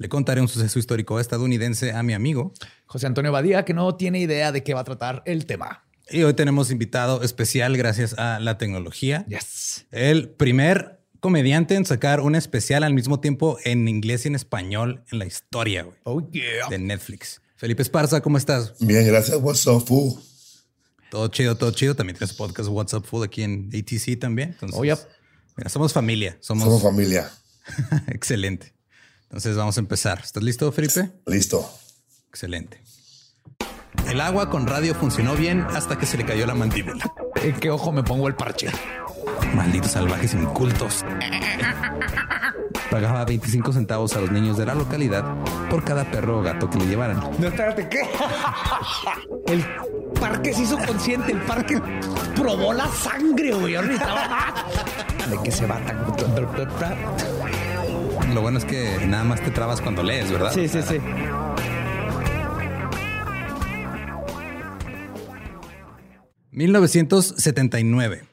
le contaré un suceso histórico estadounidense a mi amigo José Antonio Badía, que no tiene idea de qué va a tratar el tema. Y hoy tenemos invitado especial gracias a la tecnología. Yes. El primer comediante en sacar un especial al mismo tiempo en inglés y en español en la historia Oh, yeah. de Netflix. Felipe Esparza, ¿cómo estás? Bien, gracias. What's up, fool? Todo chido, todo chido. También tienes podcast WhatsApp Full aquí en ATC también. Entonces, Oh, yep. mira, somos familia. Somos, Somos familia. excelente. Entonces vamos a empezar. ¿Estás listo, Felipe? Listo. Excelente. El agua con radio funcionó bien hasta que se le cayó la mandíbula. ¿En qué ojo me pongo el parche? Malditos salvajes incultos. Pagaba 25 centavos a los niños de la localidad por cada perro o gato que le llevaran. No, espérate, ¿qué? El parque se hizo consciente, el parque probó la sangre, güey. Ahorita. ¿De qué se va tan? Lo bueno es que nada más te trabas cuando lees, ¿verdad? Sí, sí, sí. ...1979...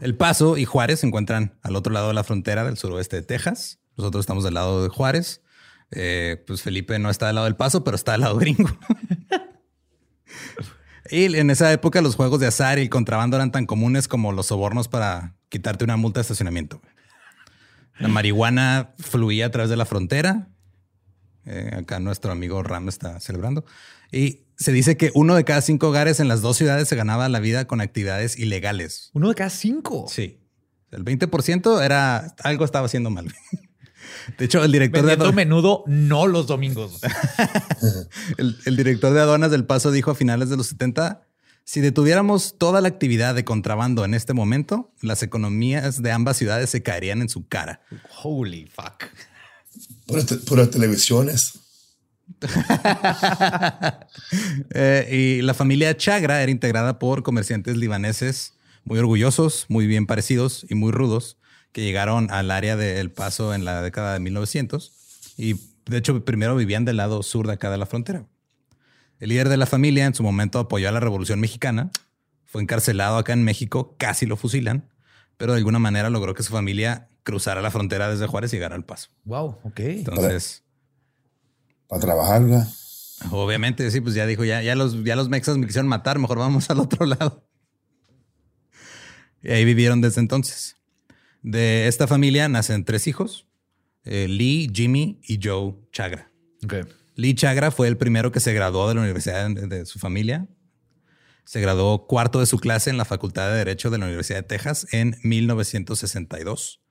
El Paso y Juárez se encuentran al otro lado de la frontera del suroeste de Texas. Nosotros estamos del lado de Juárez. Eh, pues Felipe no está del lado del Paso, pero está del lado gringo. y en esa época los juegos de azar y el contrabando eran tan comunes como los sobornos para quitarte una multa de estacionamiento. La marihuana fluía a través de la frontera. Eh, acá nuestro amigo Ram está celebrando. Y se dice que uno de cada cinco hogares en las dos ciudades se ganaba la vida con actividades ilegales. Uno de cada cinco. Sí. El 20% era algo estaba haciendo mal. De hecho, el director de aduanas, menudo, no los domingos. el, el director de aduanas del Paso dijo a finales de los 70 Si detuviéramos toda la actividad de contrabando en este momento, las economías de ambas ciudades se caerían en su cara. Holy fuck. Puras, te- puras televisiones. Eh, y la familia Chagra era integrada por comerciantes libaneses muy orgullosos, muy bien parecidos y muy rudos, que llegaron al área de El Paso en la década de 1900 y de hecho primero vivían del lado sur de acá de la frontera. El líder de la familia en su momento apoyó a la Revolución Mexicana, fue encarcelado acá en México, casi lo fusilan, pero de alguna manera logró que su familia cruzara la frontera desde Juárez y llegara al Paso. Wow, ok. Entonces... Para trabajar, ¿verdad? Obviamente, sí, pues ya dijo, ya, ya, los, ya los mexas me quisieron matar, mejor vamos al otro lado. Y ahí vivieron desde entonces. De esta familia nacen tres hijos, eh, Lee, Jimmy y Joe Chagra. Ok. Lee Chagra fue el primero que se graduó de la universidad de, de su familia. Se graduó cuarto de su clase en la Facultad de Derecho de la Universidad de Texas en 1962.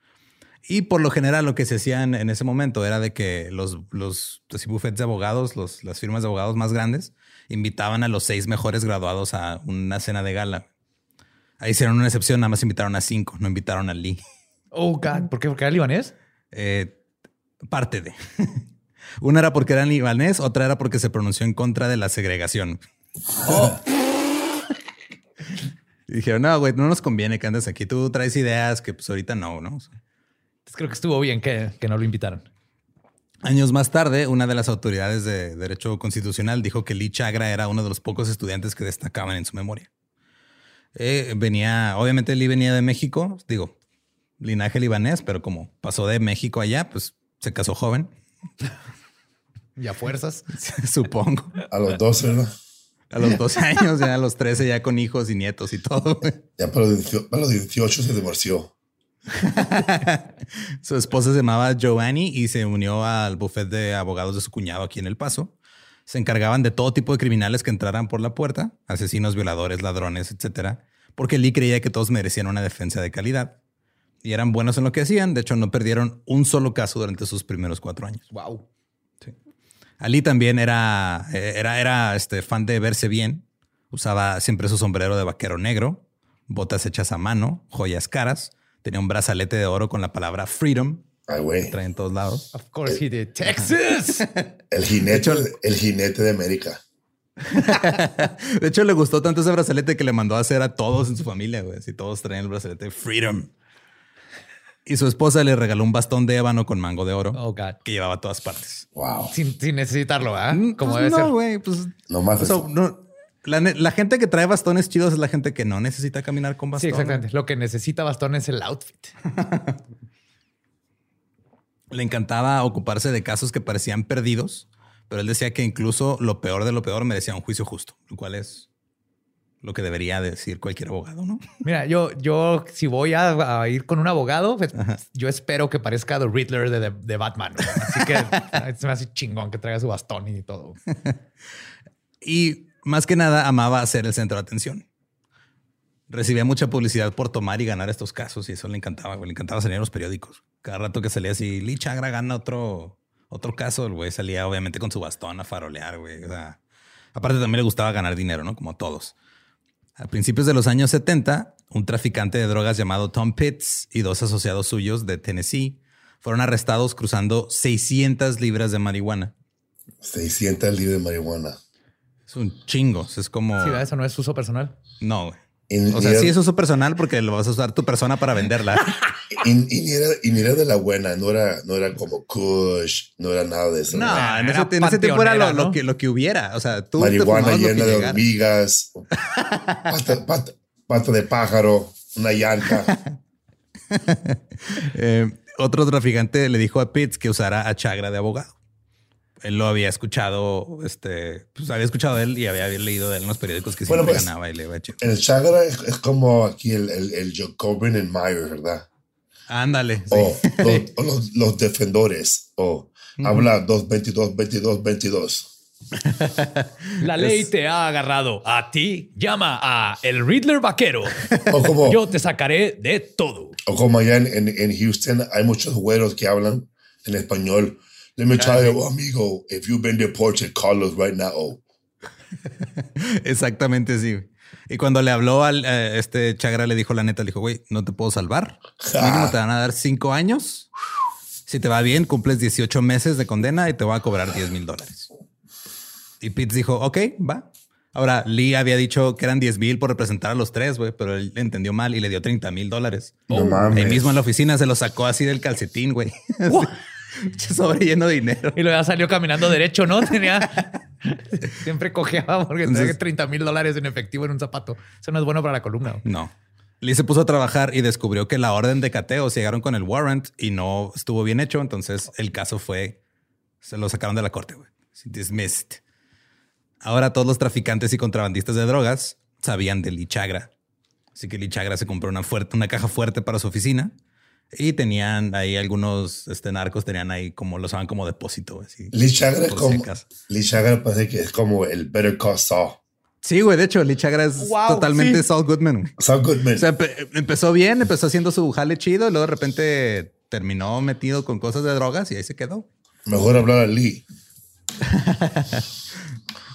Y por lo general lo que se hacía en, en ese momento era de que los, los así, bufetes de abogados, los, las firmas de abogados más grandes, invitaban a los seis mejores graduados a una cena de gala. Ahí hicieron una excepción, nada más invitaron a cinco, no invitaron a Lee. Oh, God. ¿Por qué? ¿Porque era libanés? Eh, parte de. Una era porque era libanés, otra era porque se pronunció en contra de la segregación. Y dijeron, no, güey, no nos conviene que andes aquí. Tú traes ideas que pues ahorita no, ¿no? Entonces creo que estuvo bien que, que no lo invitaron. Años más tarde, una de las autoridades de Derecho Constitucional dijo que Lee Chagra era uno de los pocos estudiantes que destacaban en su memoria. Eh, venía, obviamente Lee venía de México, digo, linaje libanés, pero como pasó de México allá, pues se casó joven, Y a fuerzas. supongo. A los 12, ¿verdad? A los 12 años, ya a los 13, ya con hijos y nietos y todo. güey. Ya para los 18, para los 18 se divorció. Su esposa se llamaba Giovanni y se unió al bufete de abogados de su cuñado aquí en El Paso. Se encargaban de todo tipo de criminales que entraran por la puerta, asesinos, violadores, ladrones, etcétera, porque Lee creía que todos merecían una defensa de calidad y eran buenos en lo que hacían. De hecho, no perdieron un solo caso durante sus primeros cuatro años. Wow. Ali también era, eh, era, era este fan de verse bien. Usaba siempre su sombrero de vaquero negro, botas hechas a mano, joyas caras. Tenía un brazalete de oro con la palabra freedom. Ay, güey. Trae en todos lados. Of course he did. Texas. El jinete, el jinete de América. De hecho, le gustó tanto ese brazalete que le mandó a hacer a todos en su familia, güey. Si todos traen el brazalete freedom. Y su esposa le regaló un bastón de ébano con mango de oro Oh, God. que llevaba a todas partes. Wow. Sin, sin necesitarlo, ¿ah? Mm, Como pues debe no, ser. güey, pues Nomás o sea, eso. no, la, gente que trae bastones chidos es la gente que no necesita caminar con Sí, bastón. exactamente. Lo que necesita bastón es el outfit. Le encantaba ocuparse de casos que parecían perdidos, pero él decía que incluso lo peor de lo peor merecía un juicio justo, lo cual es lo que debería decir cualquier abogado, ¿no? Mira, yo, yo si voy a, a ir con un abogado, pues, yo espero que parezca The Riddler de, de- de Batman. ¿no? Así que se me hace chingón que traiga su bastón y todo. Y más que nada amaba ser el centro de atención. Recibía mucha publicidad por tomar y ganar estos casos y eso le encantaba. Le encantaba salir en los periódicos. Cada rato que salía así, Lee Chagra gana otro, otro caso, el güey salía obviamente con su bastón a farolear, güey. O sea, aparte también le gustaba ganar dinero, ¿no? Como a todos. A principios de los años 70, un traficante de drogas llamado Tom Pitts y dos asociados suyos de Tennessee fueron arrestados cruzando 600 libras de marihuana. 600 libras de marihuana. Es un chingo. Es como... Sí, eso no es uso personal. No, O sea, era, sí es uso personal porque lo vas a usar tu persona para venderla. y- y ni era, y ni era de la buena, no era, no era como Kush, no era nada de eso. No, en ese, en ese tiempo era lo, que, lo que hubiera. O sea, tú te Marihuana fumabas lo que llena de llegara. hormigas, pata, pata- pata de pájaro, una llanta. Eh, otro traficante le dijo a Pitts que usara a Chagra de abogado. Él lo había escuchado, este, pues había escuchado de él y había leído de él en los periódicos que Bueno, siempre pues, ganaba y le iba. El Chagra es, es como aquí el, el, el Jacobin en Myers, ¿verdad? Ándale. sí. O, los, o los, los defensores. O habla 222, 22, 22. La ley te ha agarrado. A ti llama a el Riddler vaquero. O como, Yo te sacaré de todo. o como allá en, en, en Houston hay muchos güeros que hablan en español. Let me tell you, amigo, if you've been deported, call us right now. Oh, Exactamente, sí. Y cuando le habló al eh, este Chagra, le dijo la neta, le dijo, güey, no te puedo salvar. Mínimo te van a dar cinco años. Si te va bien, cumples 18 meses de condena y te voy a cobrar 10 mil dólares. Y Pitts dijo, ok, va. Ahora, Lee había dicho que eran 10 mil por representar a los tres, güey, pero él entendió mal y le dio 30 mil dólares. No mames. Ahí mismo en la oficina se lo sacó así del calcetín, güey. Sobre lleno de dinero. Y luego ya salió caminando derecho, ¿no? Tenía. Siempre cojeaba porque tenía Entonces- 30 mil dólares en efectivo en un zapato. Eso no es bueno para la columna. No. Lee se puso a trabajar y descubrió que la orden de cateo se llegaron con el warrant y no estuvo bien hecho. Entonces el caso fue, se lo sacaron de la corte, güey. Dismissed. Ahora todos los traficantes y contrabandistas de drogas sabían de Lee Chagra. Así que Lee Chagra se compró una, fuerte, una caja fuerte para su oficina y tenían ahí algunos este, narcos, tenían ahí como lo usaban como depósito. así. Lee Chagra es Por si como. acaso. Lee Chagra parece que es como el Better Call Saul. Sí, güey. De hecho, Lee Chagra es Wow, totalmente sí. Saul Goodman. Saul Goodman. O sea, empe- empezó bien, empezó haciendo su jale chido y luego de repente terminó metido con cosas de drogas y ahí se quedó. Mejor hablar a Lee.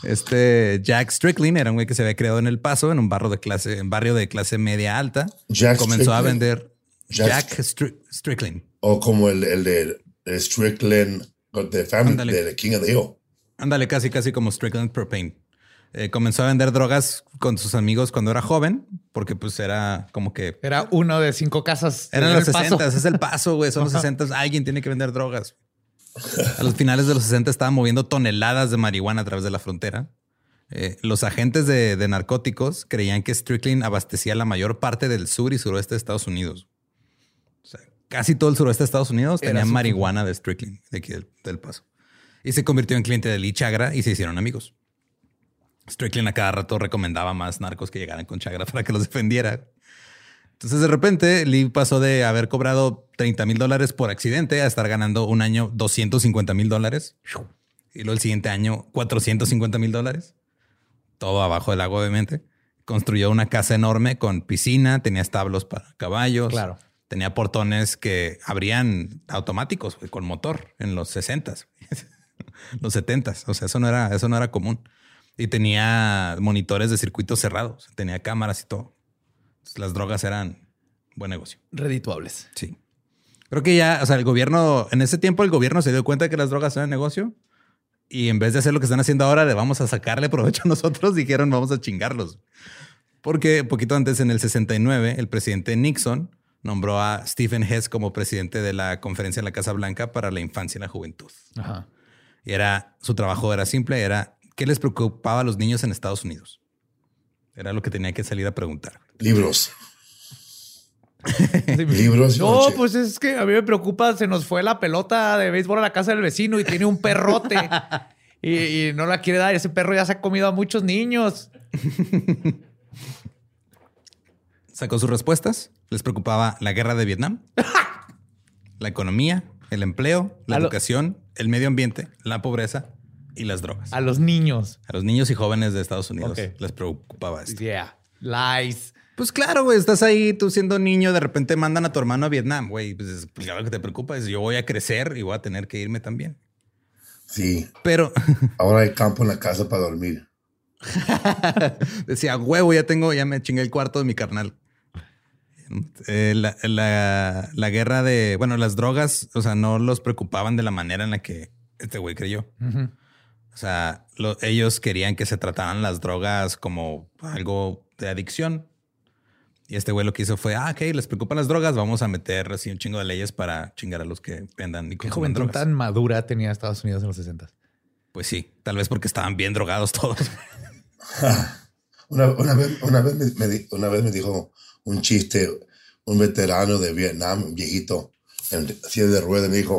Este Jack Strickland era un güey que se había creado en El Paso, en un barrio de clase, en barrio de clase media alta. Jack Comenzó a Strickland. vender Jack Jack, Stri- Strickland. O como el, el de el Strickland de Family, de King of the Hill. Ándale, casi, casi como Strickland Propane. Eh, comenzó a vender drogas con sus amigos cuando era joven, porque pues era como que Era uno de cinco casas. Eran en los El Paso. 60, es el paso, güey. Son los 60. Alguien tiene que vender drogas. A los finales de los 60 estaban moviendo toneladas de marihuana a través de la frontera. Eh, los agentes de, de narcóticos creían que Strickland abastecía la mayor parte del sur y suroeste de Estados Unidos. O sea, casi todo el suroeste de Estados Unidos tenía marihuana de Strickland, de aquí del, del paso. Y se convirtió en cliente de Lee Chagra y se hicieron amigos. Strickland a cada rato recomendaba más narcos que llegaran con Chagra para que los defendiera. Entonces de repente Lee pasó de haber cobrado 30 mil dólares por accidente a estar ganando un año 250 mil dólares. Y luego el siguiente año 450 mil dólares. Todo abajo del agua, obviamente. Construyó una casa enorme con piscina, tenía establos para caballos. Claro. Tenía portones que abrían automáticos con motor en los 60 los 70 O sea, eso no era, eso no era común. Y tenía monitores de circuitos cerrados, tenía cámaras y todo. Entonces, las drogas eran buen negocio. Redituables. Sí. Creo que ya, o sea, el gobierno, en ese tiempo el gobierno se dio cuenta de que las drogas eran negocio y en vez de hacer lo que están haciendo ahora, de vamos a sacarle provecho a nosotros, dijeron vamos a chingarlos. Porque poquito antes, en el 69, el presidente Nixon nombró a Stephen Hess como presidente de la conferencia en la Casa Blanca para la infancia y la juventud. Ajá. Y era, su trabajo era simple, era qué les preocupaba a los niños en Estados Unidos. Era lo que tenía que salir a preguntar. Libros. Libros. No, noche. pues es que a mí me preocupa. Se nos fue la pelota de béisbol a la casa del vecino y tiene un perrote y, y no la quiere dar. Ese perro ya se ha comido a muchos niños. Sacó sus respuestas. Les preocupaba la guerra de Vietnam, la economía, el empleo, la A lo- educación, el medio ambiente, la pobreza y las drogas. A los niños. A los niños y jóvenes de Estados Unidos les preocupaba esto. Yeah. Lies. Pues claro, güey, estás ahí, tú siendo niño, de repente mandan a tu hermano a Vietnam, güey. Pues, es- pues, claro que te preocupa es yo voy a crecer y voy a tener que irme también. Sí. Pero Ahora hay campo en la casa para dormir. decía, huevo, ya tengo, ya me chingué el cuarto de mi carnal. Eh, la, la- la guerra de, bueno, las drogas, o sea, no los preocupaban de la manera en la que este güey creyó. O sea, lo- ellos querían que se trataran las drogas como algo de adicción. Y este güey lo que hizo fue, ah, ok, les preocupan las drogas, vamos a meter así un chingo de leyes para chingar a los que vendan y Qué consumen juventud drogas. tan madura tenía Estados Unidos en los 60. Pues sí, tal vez porque estaban bien drogados todos. Una, una vez, una, vez me, me una vez me dijo un chiste, un veterano de Vietnam, un viejito, en silla de ruedas, me dijo,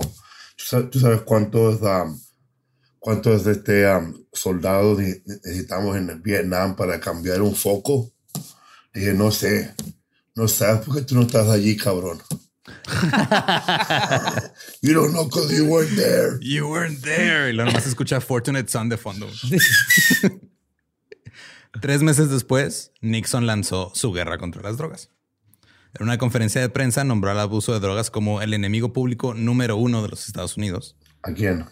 ¿tú sabes, cuántos, um, cuántos este, um, soldados ne- necesitamos en Vietnam para cambiar un foco? Dije, no sé, no sabes porque tú no estás allí, cabrón. you don't know because you weren't there. You weren't there. Y luego nomás se escucha Fortunate Son de fondo. Tres meses después, Nixon lanzó su guerra contra las drogas. En una conferencia de prensa nombró al abuso de drogas como el enemigo público número uno de los Estados Unidos. ¿A quién?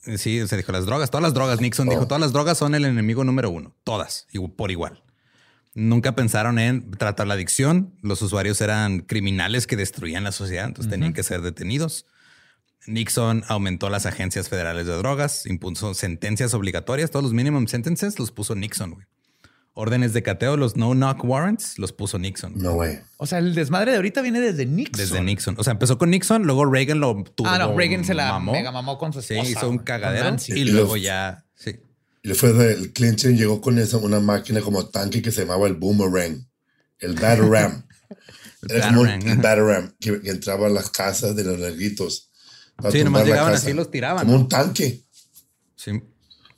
Sí, se dijo las drogas, todas las drogas. Nixon dijo, Oh. todas las drogas son el enemigo número uno, todas, y por igual. Nunca pensaron en tratar la adicción. Los usuarios eran criminales que destruían la sociedad, entonces tenían que ser detenidos. Nixon aumentó las agencias federales de drogas, impuso sentencias obligatorias, todos los minimum sentences los puso Nixon. güey. Órdenes de cateo, los no knock warrants, los puso Nixon. No way. O sea, el desmadre de ahorita viene desde Nixon. Desde Nixon. O sea, empezó con Nixon, luego Reagan lo tuvo. Ah, no, Reagan se la mega mamó con su Sí, esposa. hizo un güey, cagadero. Y Y luego ya, sí. Y después del Clinton llegó con esa, una máquina como tanque que se llamaba el Boomerang, el Batarang. Era como un ajá. Batarang que, que entraba a las casas de los negritos. Para Sí, nomás llegaban casa. así y los tiraban. Como un tanque. Sí.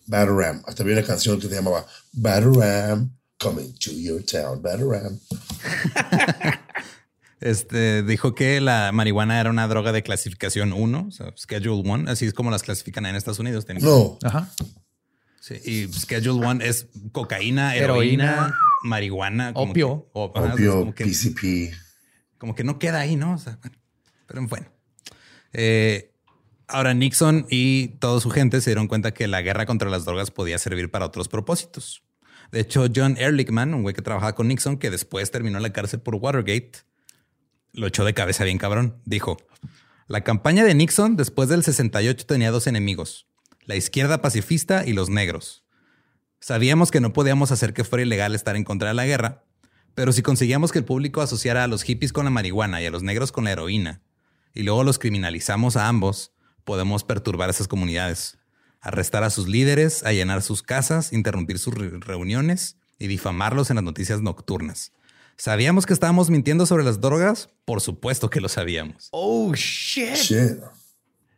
Batarang. Hasta había una canción que se llamaba Batarang, coming to your town, Batarang. Este dijo que la marihuana era una droga de clasificación 1, o sea, Schedule 1, así es como las clasifican en Estados Unidos. No, Ajá. Sí, y Schedule 1 es cocaína, heroína, Heroína, marihuana, como opio. que- opio, como que- PCP. como que no queda ahí, ¿no? O sea, bueno, pero bueno. Eh, ahora Nixon y toda su gente se dieron cuenta que la guerra contra las drogas podía servir para otros propósitos. De hecho, John Ehrlichman, un güey que trabajaba con Nixon, que después terminó en la cárcel por Watergate, lo echó de cabeza bien cabrón. Dijo, la campaña de Nixon después del 68 tenía dos enemigos, la izquierda pacifista y los negros. Sabíamos que no podíamos hacer que fuera ilegal estar en contra de la guerra, pero si conseguíamos que el público asociara a los hippies con la marihuana y a los negros con la heroína, y luego los criminalizamos a ambos, podemos perturbar esas comunidades, arrestar a sus líderes, allenar sus casas, interrumpir sus re- reuniones y difamarlos en las noticias nocturnas. ¿Sabíamos que estábamos mintiendo sobre las drogas? Por supuesto que lo sabíamos. Oh, shit. Shit.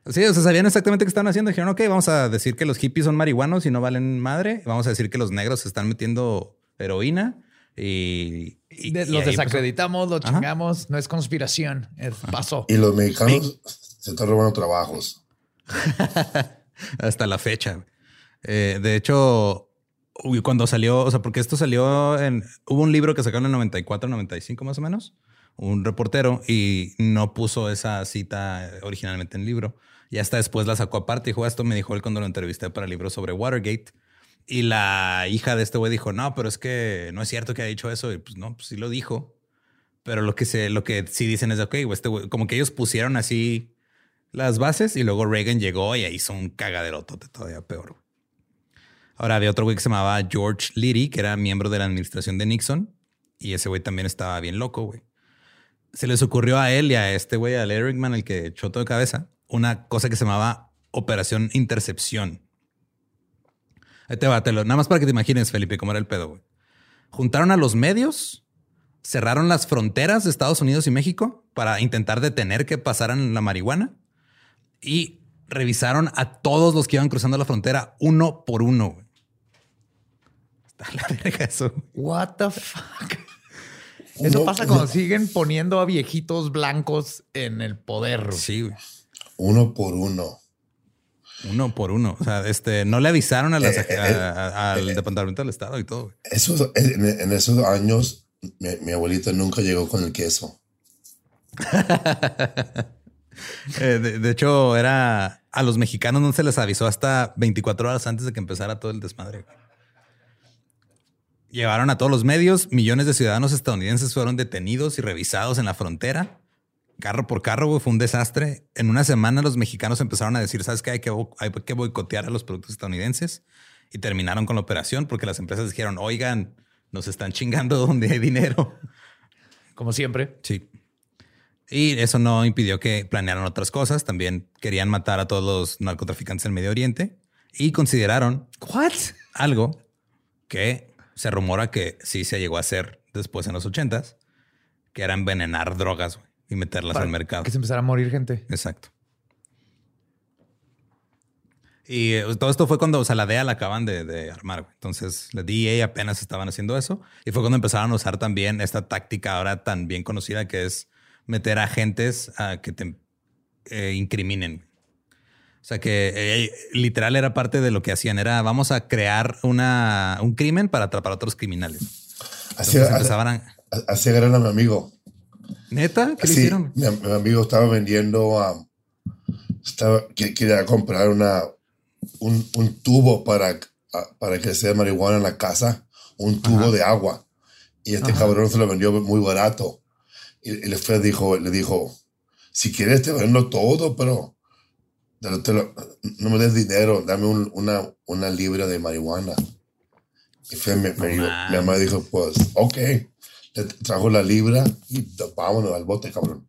Sí, o sea, sabían exactamente qué estaban haciendo. Dijeron, ok, vamos a decir que los hippies son marihuanos y no valen madre. Vamos a decir que los negros se están metiendo heroína y... y- De- y los ahí empezó. desacreditamos, los Ajá. chingamos. No es conspiración. Es pasó. Y los mexicanos se están robando trabajos. hasta la fecha. Eh, de hecho, cuando salió, o sea, porque esto salió en, hubo un libro que sacaron en el 94, 95 más o menos, un reportero y no puso esa cita originalmente en el libro. Y hasta después la sacó aparte. Dijo, esto me dijo él cuando lo entrevisté para el libro sobre Watergate. Y la hija de este güey dijo, no, pero es que no es cierto que haya dicho eso. Y pues no, pues sí lo dijo. Pero lo que se, lo que sí dicen es, ok, este güey, como que ellos pusieron así las bases y luego Reagan llegó y hizo un cagaderotote todavía peor. Ahora había otro güey que se llamaba George Liddy, que era miembro de la administración de Nixon y ese güey también estaba bien loco, güey. Se les ocurrió a él y a este güey, al Erickman, el que echó todo de cabeza, una cosa que se llamaba Operación Intercepción. Ahí te va, te lo- nada más para que te imagines, Felipe, cómo era el pedo, güey. Juntaron a los medios, cerraron las fronteras de Estados Unidos y México para intentar detener que pasaran la marihuana y revisaron a todos los que iban cruzando la frontera uno por uno. güey. Está la verga eso. What the fuck? Eso Uno- pasa cuando siguen poniendo a viejitos blancos en el poder. güey. Sí, güey. Uno por uno. Uno por uno. O sea, este no le avisaron a las- Eh, eh, a- al Departamento del Estado y todo. Esos, en, en esos años, mi, mi abuelita nunca llegó con el queso. Eh, de, de hecho, era a los mexicanos no se les avisó hasta 24 horas antes de que empezara todo el desmadre. Llevaron a todos los medios, millones de ciudadanos estadounidenses fueron detenidos y revisados en la frontera. Carro por carro, güey, fue un desastre. En una semana los mexicanos empezaron a decir, ¿sabes qué? Hay que, hay que boicotear a los productos estadounidenses. Y terminaron con la operación porque las empresas dijeron, oigan, nos están chingando donde hay dinero. Como siempre. Sí. Y eso no impidió que planearan otras cosas. También querían matar a todos los narcotraficantes del Medio Oriente y consideraron What? algo que se rumora que sí se llegó a hacer después en los ochentas, que era envenenar drogas güey, y meterlas Para al mercado. Que se empezara a morir gente. Exacto. Y eh, todo esto fue cuando o sea, la DEA la acaban de, de armar. güey. Entonces, la DEA apenas estaban haciendo eso. Y fue cuando empezaron a usar también esta táctica ahora tan bien conocida que es meter agentes a que te eh, incriminen. O sea que eh, literal era parte de lo que hacían. Era vamos a crear una, un crimen para atrapar a otros criminales. Así, Entonces empezaban a... así agarran a mi amigo. ¿Neta? ¿Qué le Sí, hicieron? Mi, mi amigo estaba vendiendo, um, estaba, que- quería comprar una, un, un tubo para, ah, para que sea marihuana en la casa, un tubo Ajá. de agua. Y este cabrón se lo vendió muy barato. Y, y el Fed dijo, le dijo, si quieres te vendo todo, pero te lo- te lo- no me des dinero, dame un- una, una libra de marihuana. Y Fed me, me dijo- mi mamá dijo, pues, ok. Le trajo la libra y vámonos al bote, cabrón.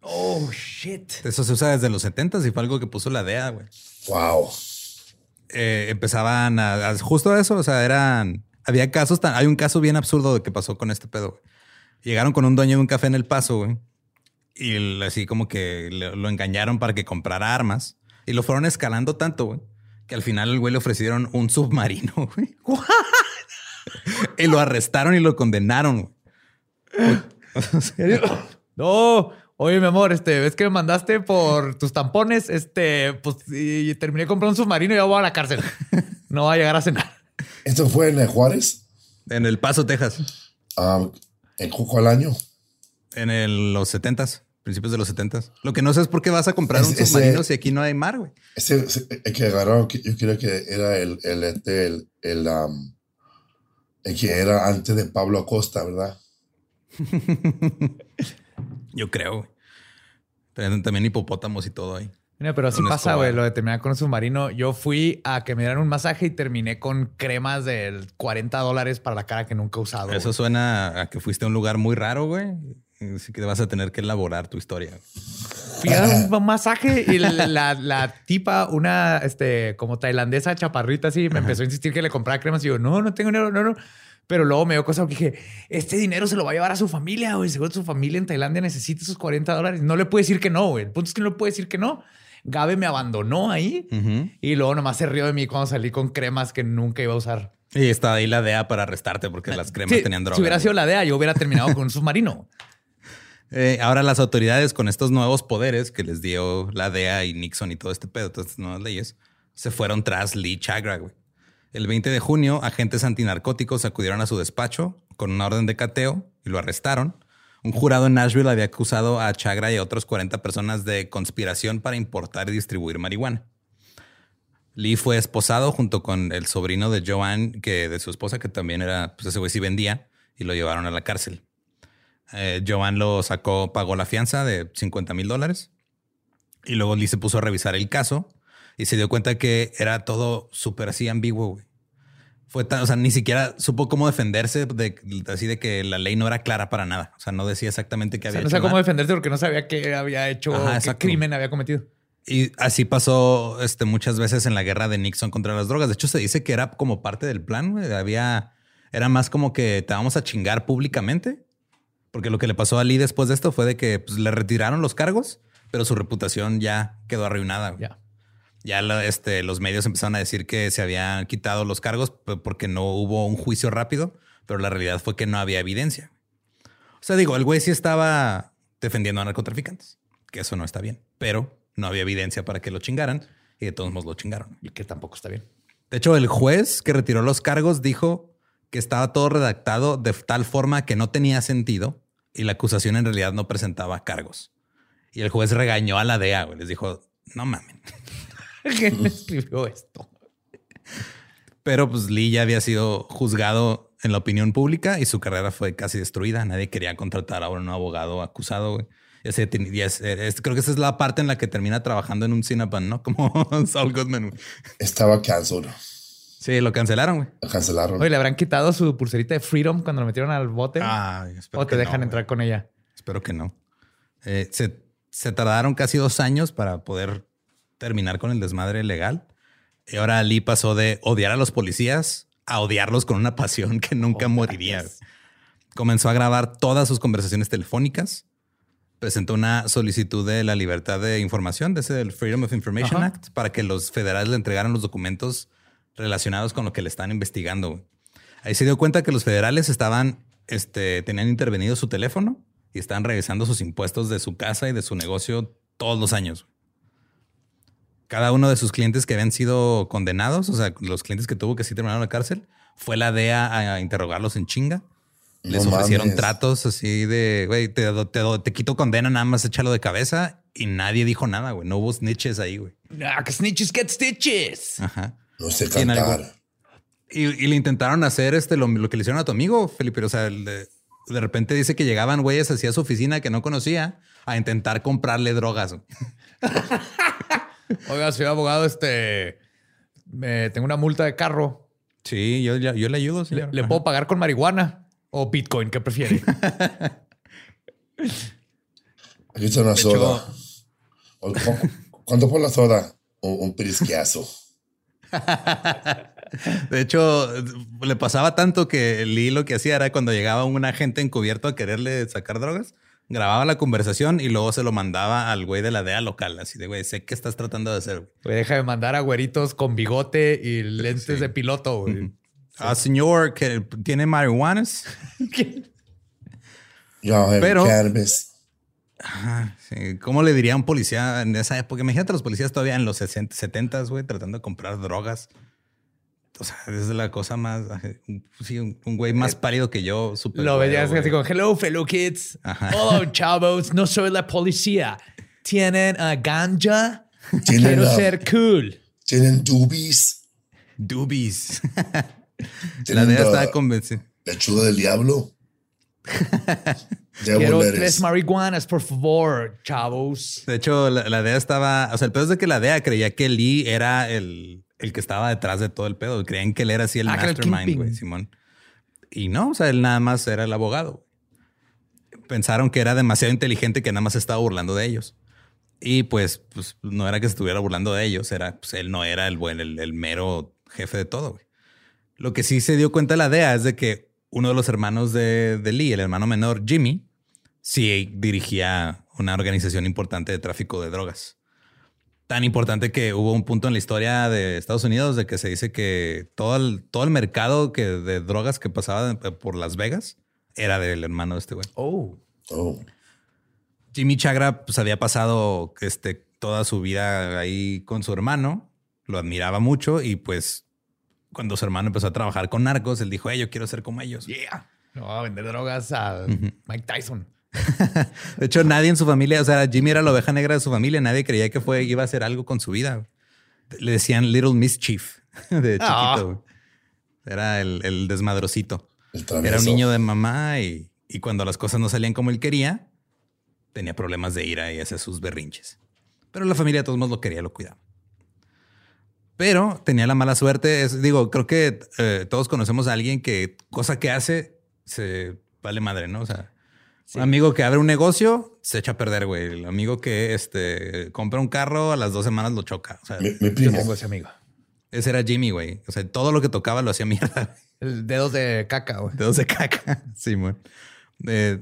Oh, shit. Eso se usa desde los 70 y fue algo que puso la DEA, güey. Wow. eh, empezaban a, a- justo eso. O sea, eran, había casos, tan- hay un caso bien absurdo de que pasó con este pedo. güey. Llegaron con un dueño de un café en El Paso, güey. Y el- así como que le- lo engañaron para que comprara armas y lo fueron escalando tanto, güey, que al final el güey le ofrecieron un submarino, güey. y lo arrestaron y lo condenaron. güey. ¿En serio? No. Oye, mi amor, este, ves que me mandaste por tus tampones, este, pues, y terminé comprando un submarino y ya voy a la cárcel. No va a llegar a cenar. ¿Esto fue en Juárez? En El Paso, Texas, Ah, ¿En cu- cuál año? en el- los 70 principios de los 70 Lo que no sé es por qué vas a comprar Es- un ese- submarino si aquí no hay mar, güey. Ese, ese- el que agarraron, yo creo que era el, el, este, el, el, um, el que era antes de Pablo Acosta, ¿verdad? Yo creo, también hipopótamos y todo ahí. Mira, pero así pasa, güey, lo de terminar con un submarino. Yo fui a que me dieran un masaje y terminé con cremas de 40 dólares para la cara que nunca he usado. Eso suena a que fuiste a un lugar muy raro, güey. Así que vas a tener que elaborar tu historia. Fui a un masaje y la, la- la tipa, una este, como tailandesa chaparrita así, me empezó a insistir que le comprara cremas y yo, no, no tengo dinero, no, no. Pero luego me dio cosa porque dije, este dinero se lo va a llevar a su familia, güey. Seguro su familia en Tailandia necesita esos 40 dólares. No le puede decir que no, güey. El punto es que no le puede decir que no. Gabe me abandonó ahí y luego nomás se rió de mí cuando salí con cremas que nunca iba a usar. Y estaba ahí la DEA para arrestarte porque las cremas Sí, tenían droga. Si hubiera sido la DEA, yo hubiera terminado con un submarino. Eh, ahora las autoridades con estos nuevos poderes que les dio la DEA y Nixon y todo este pedo, todas estas nuevas leyes, se fueron tras Lee Chagra, güey. El 20 de junio, agentes antinarcóticos acudieron a su despacho con una orden de cateo y lo arrestaron. Un jurado en Nashville había acusado a Chagra y a otros 40 personas de conspiración para importar y distribuir marihuana. Lee fue esposado junto con el sobrino de Joanne, que de su esposa, que también era, pues ese güey sí vendía, y lo llevaron a la cárcel. Eh, Joan lo sacó, pagó la fianza de 50 mil dólares. Y luego Lee se puso a revisar el caso y se dio cuenta que era todo súper así ambiguo. güey. Fue tan, o sea, ni siquiera supo cómo defenderse de así de que la ley no era clara para nada. O sea, no decía exactamente qué O había sea, no hecho sabía cómo defenderse porque no sabía qué había hecho, Ajá, qué crimen había cometido. Y así pasó este, muchas veces en la guerra de Nixon contra las drogas. De hecho, se dice que era como parte del plan. güey. Había, era más como que te vamos a chingar públicamente. Porque lo que le pasó a Lee después de esto fue de que pues, le retiraron los cargos, pero su reputación ya quedó arruinada. Ya. Ya este, los medios empezaron a decir que se habían quitado los cargos porque no hubo un juicio rápido, pero la realidad fue que no había evidencia. O sea, digo, el güey sí estaba defendiendo a narcotraficantes, que eso no está bien, pero no había evidencia para que lo chingaran y de todos modos lo chingaron. Y que tampoco está bien. De hecho, el juez que retiró los cargos dijo que estaba todo redactado de tal forma que no tenía sentido y la acusación en realidad no presentaba cargos. Y el juez regañó a la DEA, güey. Les dijo, no mamen. ¿Quién escribió esto? Pero pues Lee ya había sido juzgado en la opinión pública y su carrera fue casi destruida. Nadie quería contratar a un abogado acusado. güey. Creo que esa es la parte en la que termina trabajando en un Cinnabon, ¿no? Como Saul Goodman. güey. Estaba cancelled. Sí, lo cancelaron, güey. Lo cancelaron. Oye, ¿le habrán quitado su pulserita de Freedom cuando lo metieron al bote? Espero ¿O te dejan no, güey. entrar con ella? Espero que no. Eh, se, se tardaron casi dos años para poder terminar con el desmadre legal. Y ahora Lee pasó de odiar a los policías a odiarlos con una pasión que nunca Oh, moriría. gracias. Comenzó a grabar todas sus conversaciones telefónicas. Presentó una solicitud de la libertad de información, de ese del Freedom of Information Ajá. Act, para que los federales le entregaran los documentos relacionados con lo que le están investigando. Ahí se dio cuenta que los federales estaban, este, tenían intervenido su teléfono y estaban revisando sus impuestos de su casa y de su negocio todos los años. Cada uno de sus clientes que habían sido condenados, o sea, los clientes que tuvo que sí terminaron la cárcel, fue la DEA a interrogarlos en chinga. Les No ofrecieron mames. tratos así de, güey, te, te, te quito condena, nada más échalo de cabeza. Y nadie dijo nada, güey. No hubo snitches ahí, güey. Ah, que snitches get stitches. Ajá. No sé Y en algún- cantar. Y, y le intentaron hacer este lo, lo que le hicieron a tu amigo, Felipe. O sea, el de, de repente dice que llegaban güeyes hacia su oficina que no conocía a intentar comprarle drogas. Oiga, señor abogado, este. me- tengo una multa de carro. Sí, yo, yo, yo le ayudo, ¿Le, señor. le Ajá. puedo pagar con marihuana o Bitcoin? ¿Qué prefiere? Aquí está una soda. ¿Cuánto por la soda? Un, un. De hecho, le pasaba tanto que Lee lo que hacía era cuando llegaba un agente encubierto a quererle sacar drogas, grababa la conversación y luego se lo mandaba al güey de la DEA local. Así de, güey, sé qué estás tratando de hacer. güey. Deja de mandar a güeritos con bigote y lentes de piloto. güey. Ah, señor, que tiene marihuanas. Yo, Pero- cannabis. Ajá, sí. ¿Cómo le diría a un policía en esa época? Imagínate a los policías todavía en los 60, 70, güey, tratando de comprar drogas. O sea, es la cosa más. Sí, un, un güey más pálido que yo. súper Lo veías así como, hello, fellow kids. Ajá. Hola, chavos. No soy la policía. ¿Tienen uh, ganja? Tienen, Quiero ser cool. Tienen doobies. Doobies. la ah, estaba convencida. lechuga del diablo. Devil Quiero tres marihuanas, por favor, chavos. De hecho, la, la DEA estaba. O sea, el pedo es de que la DEA creía que Lee era el, el que estaba detrás de todo el pedo. Creían que él era así el Ah, mastermind, güey, Simón. Y no, o sea, él nada más era el abogado. Pensaron que era demasiado inteligente que nada más estaba burlando de ellos. Y pues, pues no era que se estuviera burlando de ellos, era, pues él no era el buen, el, el mero jefe de todo. güey. Lo que sí se dio cuenta la DEA es de que uno de los hermanos de, de Lee, el hermano menor, Jimmy, sí dirigía una organización importante de tráfico de drogas. Tan importante que hubo un punto en la historia de Estados Unidos de que se dice que todo el, todo el mercado que, de drogas que pasaba por Las Vegas era del hermano de este güey. Oh. Oh. Jimmy Chagra pues, había pasado este, toda su vida ahí con su hermano, lo admiraba mucho y pues cuando su hermano empezó a trabajar con narcos, él dijo, hey, yo quiero ser como ellos. Yeah. No, a vender drogas a Mike Tyson. De hecho, nadie en su familia, o sea, Jimmy era la oveja negra de su familia, nadie creía que fue, iba a hacer algo con su vida. Le decían Little Mischief de chiquito. Ah. Era el, el desmadrocito. El. Era un niño de mamá y, y cuando las cosas no salían como él quería, tenía problemas de ira y hacía sus berrinches. Pero la familia de todos modos lo quería, lo cuidaba. Pero tenía la mala suerte. es- digo, creo que eh, todos conocemos a alguien que cosa que hace se vale madre, ¿no? O sea, un amigo que abre un negocio se echa a perder, güey. El amigo que este, compra un carro a las dos semanas lo choca. O sea, Mi, mi Yo tengo ese amigo. ese era Jimmy, güey. O sea, todo lo que tocaba lo hacía mierda. El dedos de caca, güey. Dedos de caca. Sí, güey. Eh,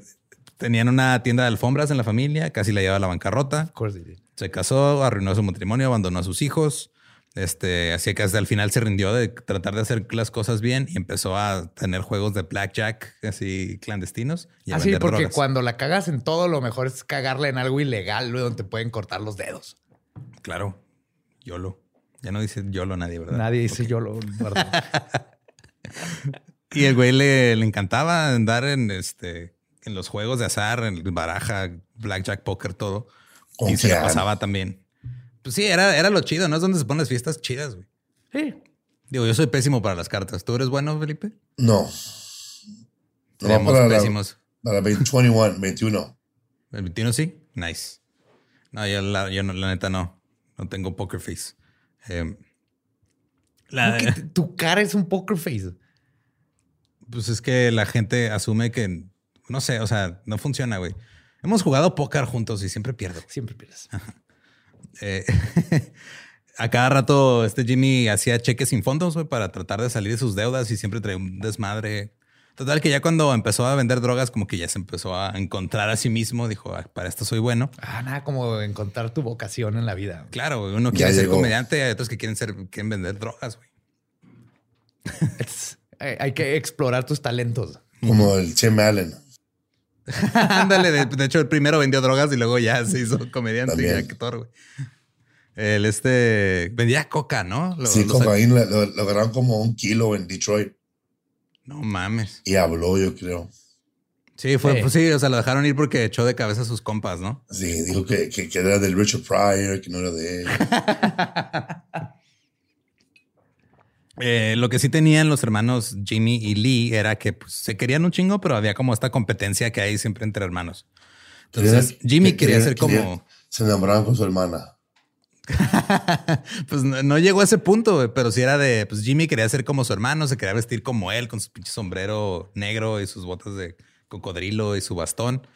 tenían una tienda de alfombras en la familia, casi la llevaba a la bancarrota. Of course he did. Se casó, arruinó su matrimonio, abandonó a sus hijos. Este, así que hasta el final se rindió de tratar de hacer las cosas bien y empezó a tener juegos de blackjack así clandestinos. Y a Así, vender porque drogas. cuando la cagas en todo, lo mejor es cagarla en algo ilegal, donde te pueden cortar los dedos. Claro, YOLO. Ya no dice YOLO nadie, ¿verdad? Nadie dice yo lo guardo. Y el güey le, le encantaba andar en este en los juegos de azar, en baraja, blackjack, póker, todo. ¿Con y se la pasaba también. Pues sí, era, era lo chido, ¿no? Es donde se ponen las fiestas chidas, güey. Sí. Digo, yo soy pésimo para las cartas. ¿Tú eres bueno, Felipe? No. No, para la, pésimos. para 21, 21. ¿El 21 sí? Nice. No, yo, la, yo no, la neta no. No tengo poker face. Eh, la- ¿Cómo que tu cara es un poker face. pues es que la gente asume que, no sé, o sea, no funciona, güey. Hemos jugado póker juntos y siempre pierdo. Siempre pierdes. Eh, a cada rato este Jimmy hacía cheques sin fondos para tratar de salir de sus deudas y siempre traía un desmadre. Total que ya cuando empezó a vender drogas como que ya se empezó a encontrar a sí mismo, dijo, "Ah, para esto soy bueno. Ah, nada como encontrar tu vocación en la vida. Claro, güey, uno Ya quiere ser llegó. comediante, hay otros que quieren ser quieren vender drogas, güey. Hay, que explorar tus talentos. Como el Tim Allen. Ándale, de, de hecho el primero vendió drogas y luego ya se hizo comediante y actor, güey. El este vendía coca, ¿no? Lo- Sí, cocaína lo, lo agarraron como un kilo en Detroit. No mames. Y habló, yo creo. Sí, fue, Sí. pues sí, o sea, lo dejaron ir porque echó de cabeza a sus compas, ¿no? Sí, dijo que, que, que era del Richard Pryor, que no era de él. Eh, lo que sí tenían los hermanos Jimmy y Lee era que pues, se querían un chingo, pero había como esta competencia que hay siempre entre hermanos. Entonces, Jimmy que- quería ser como... Se enamoraban con su hermana. pues no, no llegó a ese punto, pero sí era de, pues Jimmy quería ser como su hermano, se quería vestir como él, con su pinche sombrero negro y sus botas de cocodrilo y su bastón.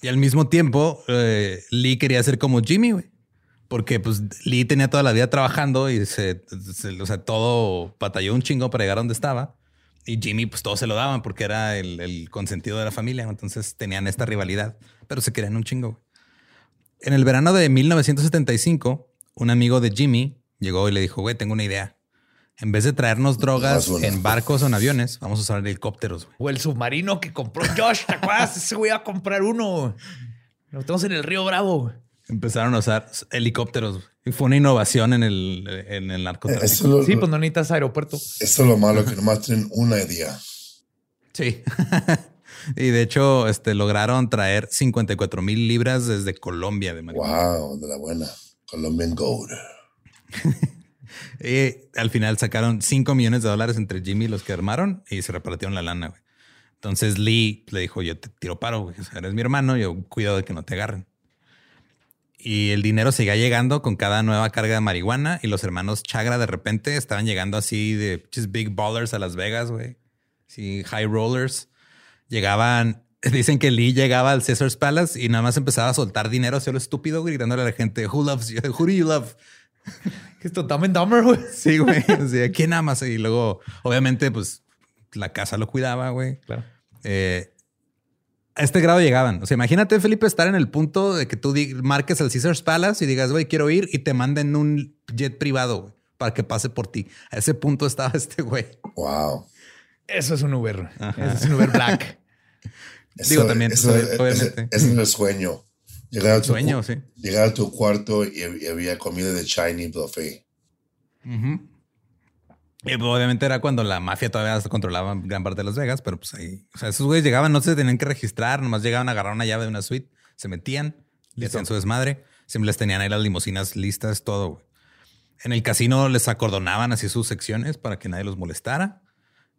Y al mismo tiempo, eh, Lee quería ser como Jimmy, güey. Porque pues Lee tenía toda la vida trabajando y se, se- o sea, todo batalló un chingo para llegar a donde estaba. Y Jimmy, pues todo se lo daban porque era el, el consentido de la familia. Entonces tenían esta rivalidad, pero se querían un chingo. En el verano de 1975, un amigo de Jimmy llegó y le dijo, güey, tengo una idea. En vez de traernos drogas en barcos o en aviones, vamos a usar helicópteros. güey. O el submarino que compró Josh, ¿te acuerdas? Ese güey iba a comprar uno. Lo tenemos en el río Bravo. Empezaron a usar helicópteros. Y fue una innovación en el, en el narcotráfico. Lo, Sí, pues no necesitas aeropuerto. eso es lo malo, que nomás tienen una idea. Sí. y de hecho, este, lograron traer 54 mil libras desde Colombia de marihuana. Wow, de la buena. Colombian Gold. Y al final sacaron 5 millones de dólares entre Jimmy y los que armaron y se repartieron la lana. güey. Entonces Lee le dijo, yo te tiro paro, güey. O sea, eres mi hermano, yo cuido de que no te agarren. Y el dinero seguía llegando con cada nueva carga de marihuana y los hermanos Chagra de repente estaban llegando así de big ballers a Las Vegas, güey. Sí, high rollers. Llegaban, dicen que Lee llegaba al Caesar's Palace y nada más empezaba a soltar dinero hacia lo estúpido, gritándole a la gente, who loves you? Who do you love? Que esto Dumb and Dumber, güey. Sí, güey. O sea, ¿quién amas? Y luego, obviamente, pues la casa lo cuidaba, güey. Claro. Eh, a este grado llegaban. O sea, imagínate, Felipe, estar en el punto de que tú marques el Caesar's Palace y digas, güey, quiero ir y te manden un jet privado para que pase por ti. A ese punto estaba este güey. Wow. Eso es un Uber. Eso es un Uber Black. Eso- Digo, también, eso- obviamente. Ese es el sueño. Llegar a tu, Sueño, sí. llegar a tu cuarto y, y había comida de Chinese buffet. Y, pues, obviamente era cuando la mafia todavía controlaba gran parte de Las Vegas, pero pues ahí, o sea, esos güeyes llegaban, no se tenían que registrar, nomás llegaban a agarrar una llave de una suite, se metían, le hacían su desmadre, siempre les tenían ahí las limusinas listas, todo. güey. En el casino les acordonaban así sus secciones para que nadie los molestara.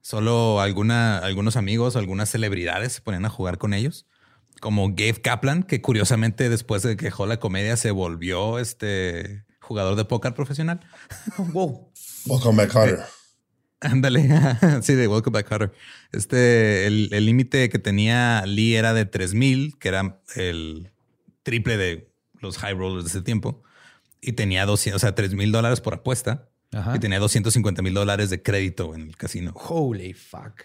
Solo alguna, algunos amigos, algunas celebridades se ponían a jugar con ellos, como Gabe Kaplan, que curiosamente después de que dejó la comedia se volvió este jugador de póker profesional. wow. Welcome back, Carter. Ándale, sí, de Welcome Back Carter. Este, el el límite que tenía Lee era de 3000, que era el triple de los high rollers de ese tiempo. Y tenía 200, o sea, 3 mil dólares por apuesta. Ajá. Y tenía 250 mil dólares de crédito en el casino. Holy fuck.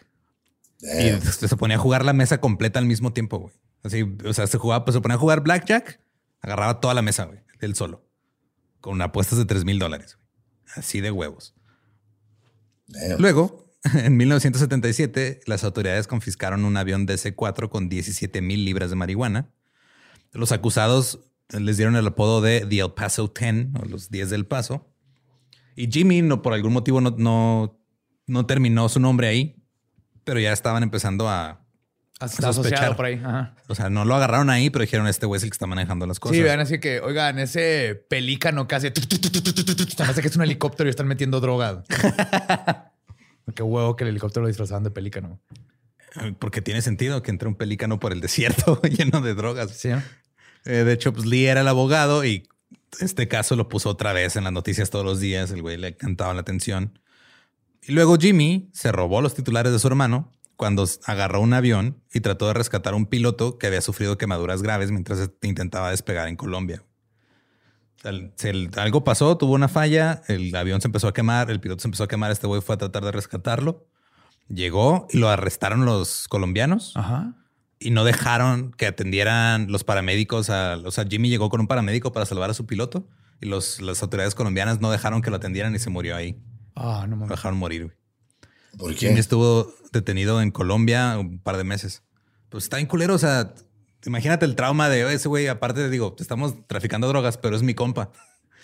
Y se ponía a jugar la mesa completa al mismo tiempo, güey. Así, o sea, se jugaba, pues se ponía a jugar blackjack, agarraba toda la mesa, güey, él solo, con apuestas de 3 mil dólares, güey. así de huevos. Luego, en 1977, las autoridades confiscaron un avión DC-4 con 17 mil libras de marihuana. Los acusados les dieron el apodo de The El Paso 10 o los 10 del Paso. Y Jimmy, no, por algún motivo, no, no, no terminó su nombre ahí, pero ya estaban empezando a. Está sospechar. por ahí. O sea, no lo agarraron ahí, pero dijeron este güey es el que está manejando las cosas. Sí, vean así que, oigan, ese pelícano que hace... Parece que es un helicóptero y están metiendo droga. Qué huevo que el helicóptero lo disfrazaban de pelícano. Porque tiene sentido que entre un pelícano por el desierto lleno de drogas. Sí. Eh, de hecho, pues Lee era el abogado y este caso lo puso otra vez en las noticias todos los días. El güey le cantaba la atención. Y luego Jimmy se robó los titulares de su hermano cuando agarró un avión y trató de rescatar a un piloto que había sufrido quemaduras graves mientras intentaba despegar en Colombia. El- el- algo pasó, tuvo una falla, el avión se empezó a quemar, el piloto se empezó a quemar, este güey fue a tratar de rescatarlo. Llegó y lo arrestaron los colombianos Ajá. y no dejaron que atendieran los paramédicos. A, o sea, Jimmy llegó con un paramédico para salvar a su piloto y los, las autoridades colombianas no dejaron que lo atendieran y se murió ahí. Ah, no Lo mames. dejaron morir. ¿Por Jimmy qué? estuvo detenido en Colombia un par de meses. Pues está bien culero. O sea, imagínate el trauma de "Oye, ese güey. Aparte, digo, estamos traficando drogas, pero es mi compa.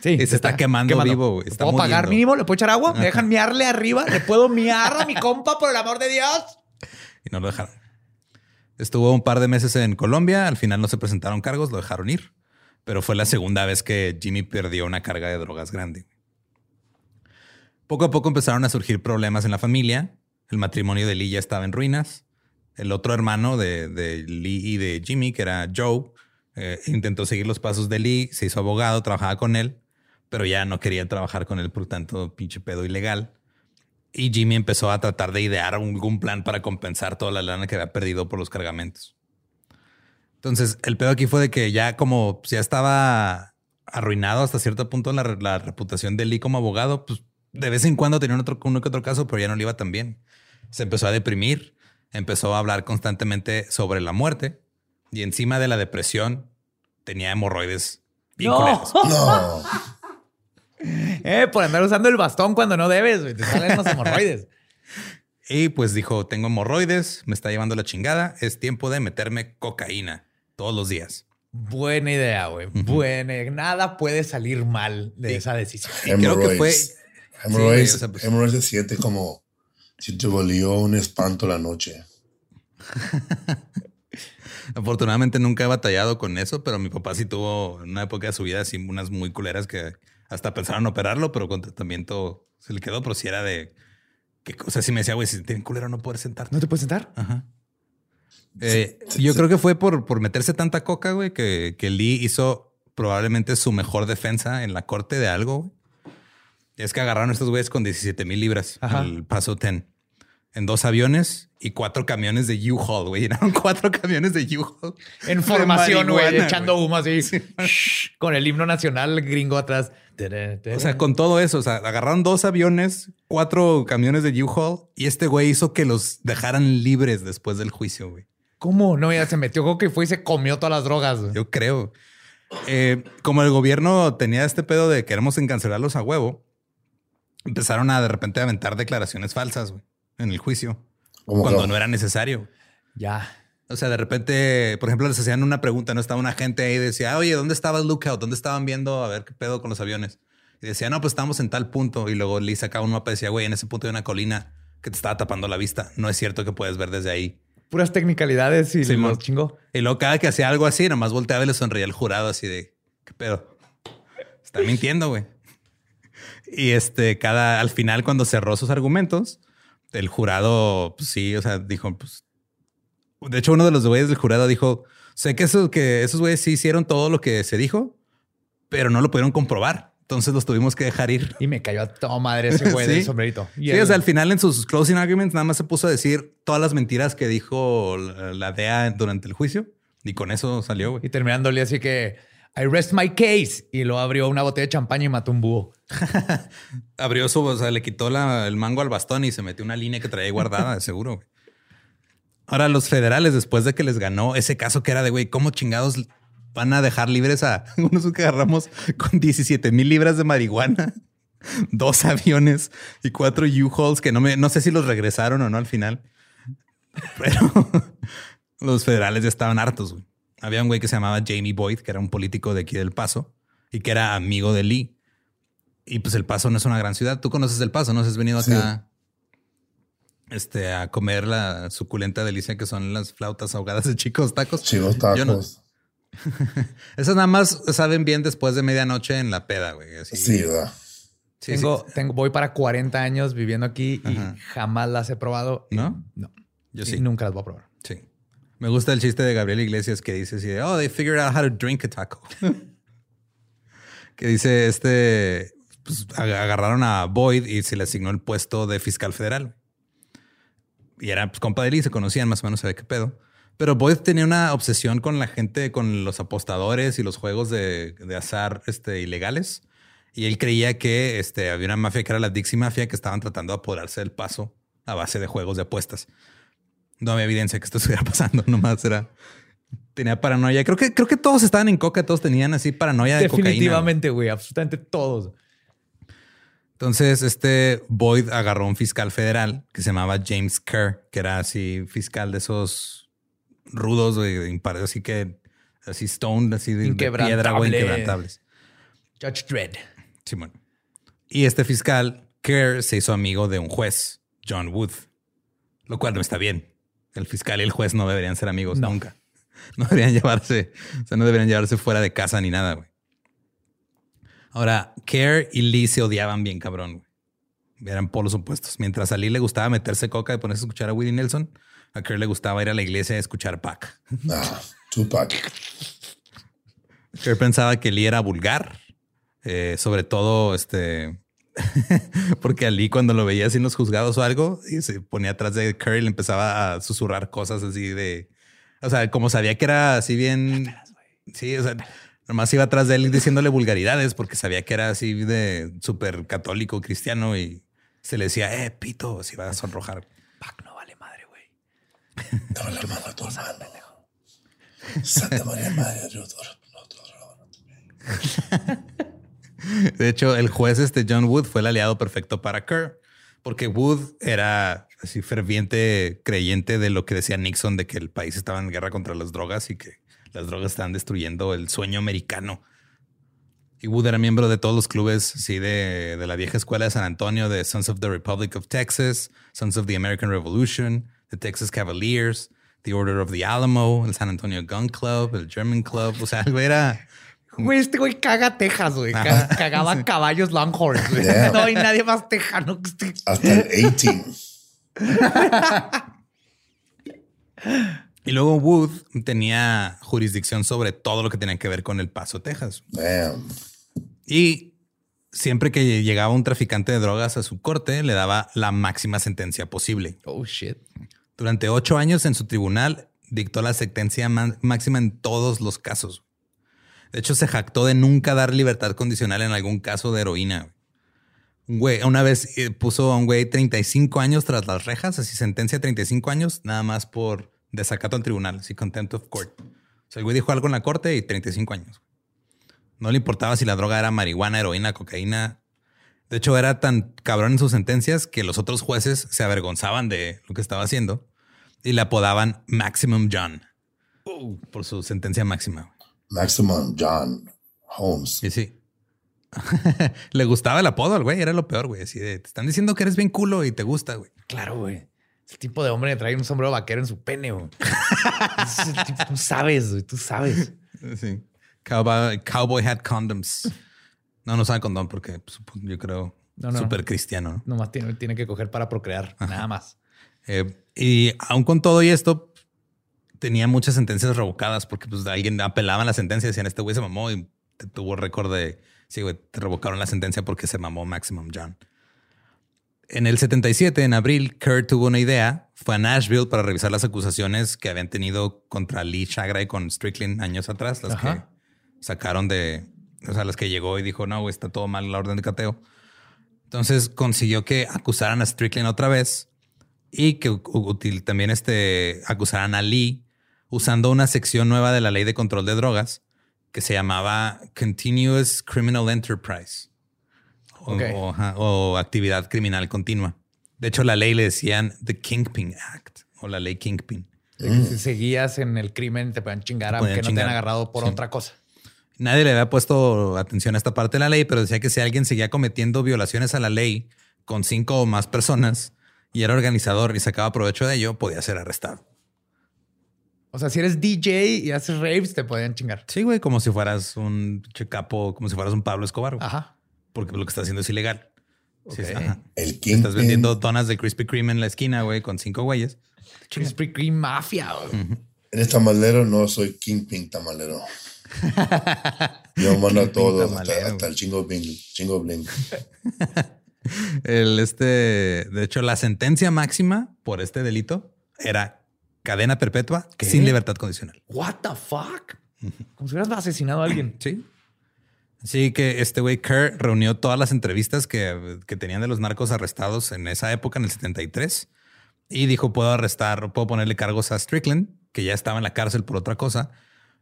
Sí, Y se está quemando vivo, güey. ¿Le Está ¿Puedo pagar mínimo? ¿Le puedo echar agua? ¿Me dejan miarle arriba? ¿Le puedo miar a mi compa por el amor de Dios? y no lo dejaron. Estuvo un par de meses en Colombia. Al final no se presentaron cargos, lo dejaron ir. Pero fue la segunda vez que Jimmy perdió una carga de drogas grande. Poco a poco empezaron a surgir problemas en la familia. El matrimonio de Lee ya estaba en ruinas. El otro hermano de, Lee y de Jimmy, que era Joe, eh, intentó seguir los pasos de Lee, se hizo abogado, trabajaba con él, pero ya no quería trabajar con él por tanto pinche pedo ilegal. Y Jimmy empezó a tratar de idear algún plan para compensar toda la lana que había perdido por los cargamentos. Entonces, el pedo aquí fue de que ya como ya estaba arruinado hasta cierto punto la, la reputación de Lee como abogado, pues de vez en cuando tenía otro, uno que otro caso, pero ya no le iba tan bien. Se empezó a deprimir, empezó a hablar constantemente sobre la muerte y encima de la depresión tenía hemorroides bien culeros. No. Eh, por andar usando el bastón cuando no debes. Te salen los hemorroides. Y pues dijo, tengo hemorroides, me está llevando la chingada, es tiempo de meterme cocaína todos los días. Buena idea, güey. Buena. Nada puede salir mal de esa decisión. Y creo que fue... Hemorrhoids. Sí, o sea, pues- hemorrhoids se siente como si te volvió un espanto la noche. Afortunadamente nunca he batallado con eso, pero mi papá sí tuvo en una época de su vida así unas muy culeras que hasta pensaron operarlo, pero con tratamiento se le quedó, pero si era de... Que, o sea, si me decía, güey, si tienen culero no puedes sentar. ¿No te puedes sentar? Ajá. Eh, yo creo que fue por, por meterse tanta coca, güey, que, que Lee hizo probablemente su mejor defensa en la corte de algo. güey. Es que agarraron a estos güeyes con 17 mil libras Ajá. al paso 10 en dos aviones y cuatro camiones de U-Haul, güey. Llenaron cuatro camiones de U-Haul. En formación, güey, echando humo así. Shh, con el himno nacional gringo atrás. O sea, con todo eso, o sea, agarraron dos aviones, cuatro camiones de U-Haul y este güey hizo que los dejaran libres después del juicio, güey. ¿Cómo? No, ya se metió como que fue y se comió todas las drogas. Yo creo. Eh, como el gobierno tenía este pedo de queremos encancelarlos a huevo, empezaron a de repente a aventar declaraciones falsas güey, en el juicio cuando no era necesario. Ya. O sea, de repente, por ejemplo, les hacían una pregunta, no estaba una gente ahí y decía, oye, ¿dónde estaba el lookout? ¿Dónde estaban viendo a ver qué pedo con los aviones? Y decía, no, pues estamos en tal punto. Y luego Lee sacaba un mapa y decía, güey, en ese punto hay una colina que te estaba tapando la vista. No es cierto que puedes ver desde ahí. Puras technicalidades y Simón. los chingó. Y luego cada que hacía algo así, nomás volteaba y le sonreía al jurado así de, ¿qué pedo? Está mintiendo, güey. Y este, cada, al final, cuando cerró sus argumentos, el jurado, pues sí, o sea, dijo, pues, de hecho, uno de los güeyes del jurado dijo, sé que, eso, que esos güeyes sí hicieron todo lo que se dijo, pero no lo pudieron comprobar. Entonces los tuvimos que dejar ir. Y me cayó a toda madre ese güey Sí. del sombrerito. Y Sí, él- o sea, al final en sus closing arguments nada más se puso a decir todas las mentiras que dijo la DEA durante el juicio y con eso salió, güey. Y terminándole así que I rest my case. Y lo abrió una botella de champaña y mató un búho. Abrió su, o sea, le quitó la- el mango al bastón y se metió una línea que traía guardada, seguro. Ahora, los federales, después de que les ganó ese caso que era de, güey, ¿cómo chingados van a dejar libres a unos que agarramos con 17 mil libras de marihuana? Dos aviones y cuatro U-Hauls que no me, no sé si los regresaron o no al final. Pero los federales ya estaban hartos. güey. Había un güey que se llamaba Jamie Boyd, que era un político de aquí del Paso y que era amigo de Lee. Y pues El Paso no es una gran ciudad. Tú conoces El Paso, ¿no? Has venido Sí. acá este, a comer la suculenta delicia que son las flautas ahogadas de chicos tacos. Chicos Yo no- tacos. Esas nada más saben bien después de medianoche en la peda, güey. Así. Sí, ¿verdad? Sí, tengo, sí. tengo, voy para 40 años viviendo aquí y Ajá. jamás las he probado. ¿No? No. Yo Y sí. nunca las voy a probar. Sí. Me gusta el chiste de Gabriel Iglesias que dice así oh, they figured out how to drink a taco. que dice este, pues ag- agarraron a Boyd y se le asignó el puesto de fiscal federal. Y era pues, compa de Lee, se conocían más o menos, sabe qué pedo. Pero Boyd tenía una obsesión con la gente, con los apostadores y los juegos de, de azar este, ilegales. Y él creía que este, había una mafia que era la Dixie Mafia que estaban tratando de apoderarse del paso a base de juegos de apuestas. No había evidencia que esto estuviera pasando, nomás era. Tenía paranoia. Creo que, creo que todos estaban en coca, todos tenían así paranoia de cocaína. Definitivamente, güey. Absolutamente todos. Entonces, este Boyd agarró un fiscal federal que se llamaba James Kerr, que era así fiscal de esos rudos, güey, así que así stone, así de, piedra, güey, Inquebrantable. inquebrantables. Judge Dredd. Simón. Y este fiscal, Kerr, se hizo amigo de un juez, John Wood, lo cual no está bien. El fiscal y el juez no deberían ser amigos No. nunca. No deberían llevarse, o sea, no deberían llevarse fuera de casa ni nada, güey. Ahora, Kerr y Lee se odiaban bien, cabrón. güey. Eran polos opuestos. Mientras a Lee le gustaba meterse coca y ponerse a escuchar a Willie Nelson, a Kerr le gustaba ir a la iglesia a escuchar Pac. Ah, Tupac. Kerr pensaba que Lee era vulgar, eh, sobre todo este, porque a Lee cuando lo veía así en los juzgados o algo, y se ponía atrás de Kerr y le empezaba a susurrar cosas así de, o sea, como sabía que era así bien, sí, o sea, nomás iba atrás de él diciéndole vulgaridades porque sabía que era así de súper católico, cristiano y se le decía, eh, pito, se iba a sonrojar. Pac no vale madre, güey. La mano a tu hermano. Santa María Madre Dios. De hecho, el juez este John Wood fue el aliado perfecto para Kerr, porque Wood era así ferviente creyente de lo que decía Nixon de que el país estaba en guerra contra las drogas y que las drogas estaban destruyendo el sueño americano. Y Wood era miembro de todos los clubes sí, de, de la vieja escuela de San Antonio, de Sons of the Republic of Texas, Sons of the American Revolution, the Texas Cavaliers, the Order of the Alamo, el San Antonio Gun Club, el German Club. O sea, algo era Güey, este güey caga Texas, güey. Ca- Cagaba caballos Longhorns, güey. Yeah. No hay nadie más tejano que este. Hasta el 18. Y luego Wood tenía jurisdicción sobre todo lo que tenía que ver con El Paso, Texas. Damn. Y siempre que llegaba un traficante de drogas a su corte, le daba la máxima sentencia posible. Oh, shit. Durante ocho años en su tribunal, dictó la sentencia ma- máxima en todos los casos. De hecho, se jactó de nunca dar libertad condicional en algún caso de heroína. Un güey, una vez eh, puso a un güey 35 años tras las rejas, así sentencia 35 años, nada más por desacato al tribunal, así contempt of court. O sea, el güey dijo algo en la corte y 35 años. No le importaba si la droga era marihuana, heroína, cocaína. De hecho, era tan cabrón en sus sentencias que los otros jueces se avergonzaban de lo que estaba haciendo y le apodaban Maximum John por su sentencia máxima. Maximum John Holmes. Y sí. le gustaba el apodo al güey, era lo peor, güey. Así de, te están diciendo que eres bien culo y te gusta, güey. Claro, güey. Es el tipo de hombre que trae un sombrero vaquero en su pene, güey. Tipo- tú sabes, güey. Tú sabes. Sí. Cowboy, cowboy hat condoms. No, no sabe condón porque pues, yo creo No, no. súper cristiano. ¿no? Nomás tiene, tiene que coger para procrear. Nada más. Eh, y aún con todo y esto, tenía muchas sentencias revocadas porque pues alguien apelaban la sentencia y decían, este güey se mamó y te tuvo récord de, sí, güey, te revocaron la sentencia porque se mamó Maximum John. En el 77, en abril, Kurt tuvo una idea, fue a Nashville para revisar las acusaciones que habían tenido contra Lee Chagra y con Strickland años atrás, las Ajá. que sacaron de, o sea, las que llegó y dijo, no, güey, está todo mal la orden de cateo. Entonces consiguió que acusaran a Strickland otra vez y que también este, acusaran a Lee usando una sección nueva de la ley de control de drogas que se llamaba Continuous Criminal Enterprise o, actividad criminal continua. De hecho, la ley le decían The Kingpin Act o la ley Kingpin. Si seguías en el crimen, te puedan chingar Te podían aunque no te han agarrado por Sí. otra cosa. Nadie le había puesto atención a esta parte de la ley, pero decía que si alguien seguía cometiendo violaciones a la ley con cinco o más personas y era organizador y sacaba provecho de ello, podía ser arrestado. O sea, si eres DJ y haces raves, te podían chingar. Sí, güey, como si fueras un che capo, como si fueras un Pablo Escobar, güey. Ajá. porque lo que está haciendo es ilegal. Sí, Ok. ajá. El Estás Kingpin. vendiendo donas de Krispy Kreme en la esquina, güey, con cinco güeyes. Krispy Kreme Mafia. güey. En el tamalero no soy Kingpin tamalero. Yo mando a todos, hasta el chingo bling. Chingo bling. El este, de hecho, la sentencia máxima por este delito era cadena perpetua sin libertad condicional. What the fuck? Como si hubieras asesinado a alguien. Sí. Sí, que este güey Kerr reunió todas las entrevistas que, que tenían de los narcos arrestados en esa época, en el 73, y dijo, puedo arrestar, puedo ponerle cargos a Strickland, que ya estaba en la cárcel por otra cosa.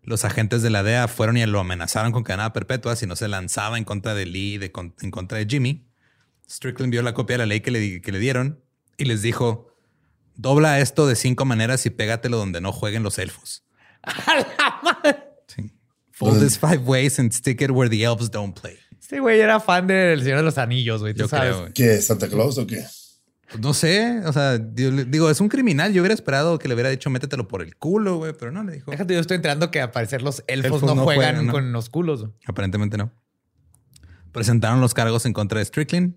Los agentes de la DEA fueron y lo amenazaron con cadena perpetua si no se lanzaba en contra de Lee, de, en contra de Jimmy. Strickland vio la copia de la ley que le, que le dieron y les dijo, dobla esto de cinco maneras y pégatelo donde no jueguen los elfos. Sí. Fold this five ways and stick it where the elves don't play. Este güey era fan del Señor de los Anillos, güey. Tú Yo sabes. creo. güey. ¿Qué? ¿Santa Claus o qué? Pues no sé, o sea, yo le- digo, es un criminal. Yo hubiera esperado que le hubiera dicho métetelo por el culo, güey, pero no le dijo. Déjate, yo estoy enterando que al parecer los elfos, Elfos no, no juegan, juegan, ¿no? con los culos. Aparentemente no. Presentaron los cargos en contra de Strickland.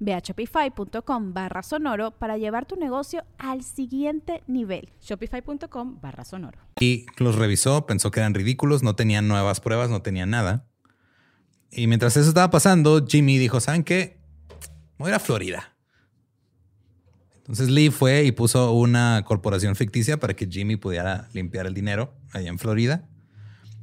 Ve a shopify.com barra sonoro para llevar tu negocio al siguiente nivel. Shopify.com barra sonoro. Y los revisó, pensó que eran ridículos, no tenían nuevas pruebas, no tenían nada. Y mientras eso estaba pasando, Jimmy dijo, ¿saben qué? Voy a ir a Florida. Entonces Lee fue y puso una corporación ficticia para que Jimmy pudiera limpiar el dinero allá en Florida.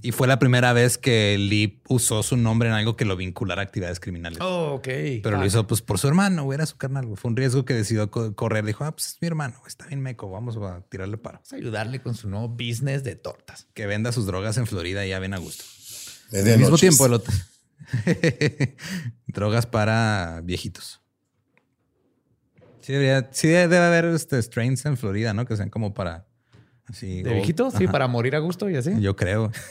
Y fue la primera vez que Lee usó su nombre en algo que lo vinculara a actividades criminales. Oh, ok. Pero lo hizo pues por su hermano, güey, era su carnal. güey. Fue un riesgo que decidió co- correr. Dijo, ah, pues es mi hermano, güey, está bien meco, vamos a tirarle paro. Vamos a ayudarle con su nuevo business de tortas. Que venda sus drogas en Florida y ya bien a gusto. Es Al mismo noches. tiempo, el otro. drogas para viejitos. Sí, debería, sí debe haber este, strains en Florida, ¿no? Que sean como para así. ¿De old. viejitos? Sí, para morir a gusto y así. Yo creo.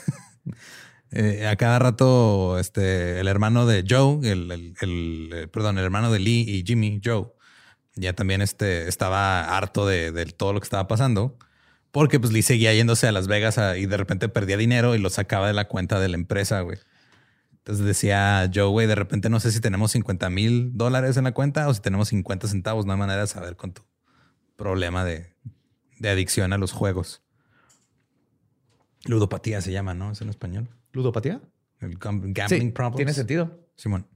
Eh, a cada rato, este, el hermano de Joe, el, el- el, eh, perdón, el hermano de Lee y Jimmy, Joe, ya también este, estaba harto de, de todo lo que estaba pasando, porque pues Lee seguía yéndose a Las Vegas a- y de repente perdía dinero y lo sacaba de la cuenta de la empresa, güey. Entonces decía Joe, güey, de repente no sé si tenemos 50 mil dólares en la cuenta o si tenemos 50 centavos, no hay manera de saber con tu problema de, de adicción a los juegos. Ludopatía se llama, ¿no? Es en español. ¿Ludopatía? El gambling Sí, problems. tiene sentido. Simón.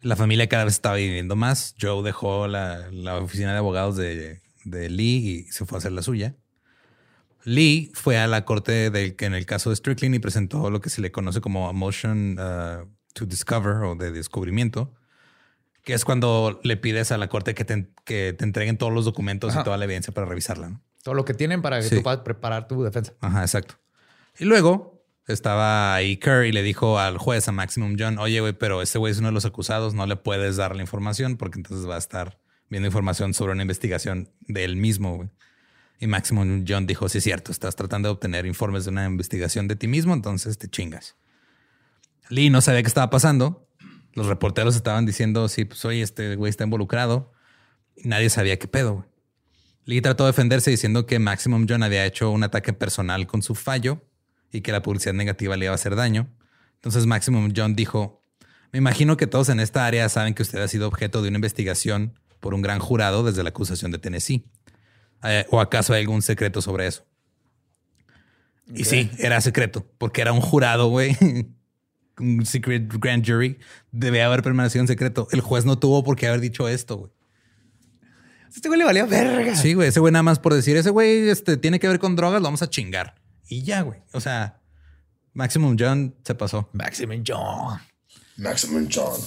La familia cada vez estaba viviendo más. Joe dejó la, la oficina de abogados de, de Lee y se fue a hacer la suya. Lee fue a la corte del, que en el caso de Strickland y presentó lo que se le conoce como a motion uh, to discover o de descubrimiento, que es cuando le pides a la corte que te, que te entreguen todos los documentos Ajá. y toda la evidencia para revisarla. ¿no? Todo lo que tienen para que Sí. tú puedas preparar tu defensa. Ajá, exacto. Y luego estaba ahí Kerr y le dijo al juez, a Maximum John, oye, güey, pero este güey es uno de los acusados, no le puedes dar la información porque entonces va a estar viendo información sobre una investigación de él mismo, güey. Y Maximum John dijo, sí es cierto, estás tratando de obtener informes de una investigación de ti mismo, entonces te chingas. Lee no sabía qué estaba pasando. Los reporteros estaban diciendo, sí, pues oye, este güey está involucrado. Y nadie sabía qué pedo, güey. Lee trató de defenderse diciendo que Maximum John había hecho un ataque personal con su fallo y que la publicidad negativa le iba a hacer daño. Entonces Maximum John dijo, me imagino que todos en esta área saben que usted ha sido objeto de una investigación por un gran jurado desde la acusación de Tennessee. Eh, ¿O acaso hay algún secreto sobre eso? Y sí, era secreto, porque era un jurado, güey. un secret grand jury. Debe haber permanecido en secreto. El juez no tuvo por qué haber dicho esto, güey. Este güey le valía verga. Sí, güey, ese güey nada más por decir, ese güey este, tiene que ver con drogas, lo vamos a chingar. Y ya, güey. O sea, Maximum John se pasó. Maximum John. Maximum John.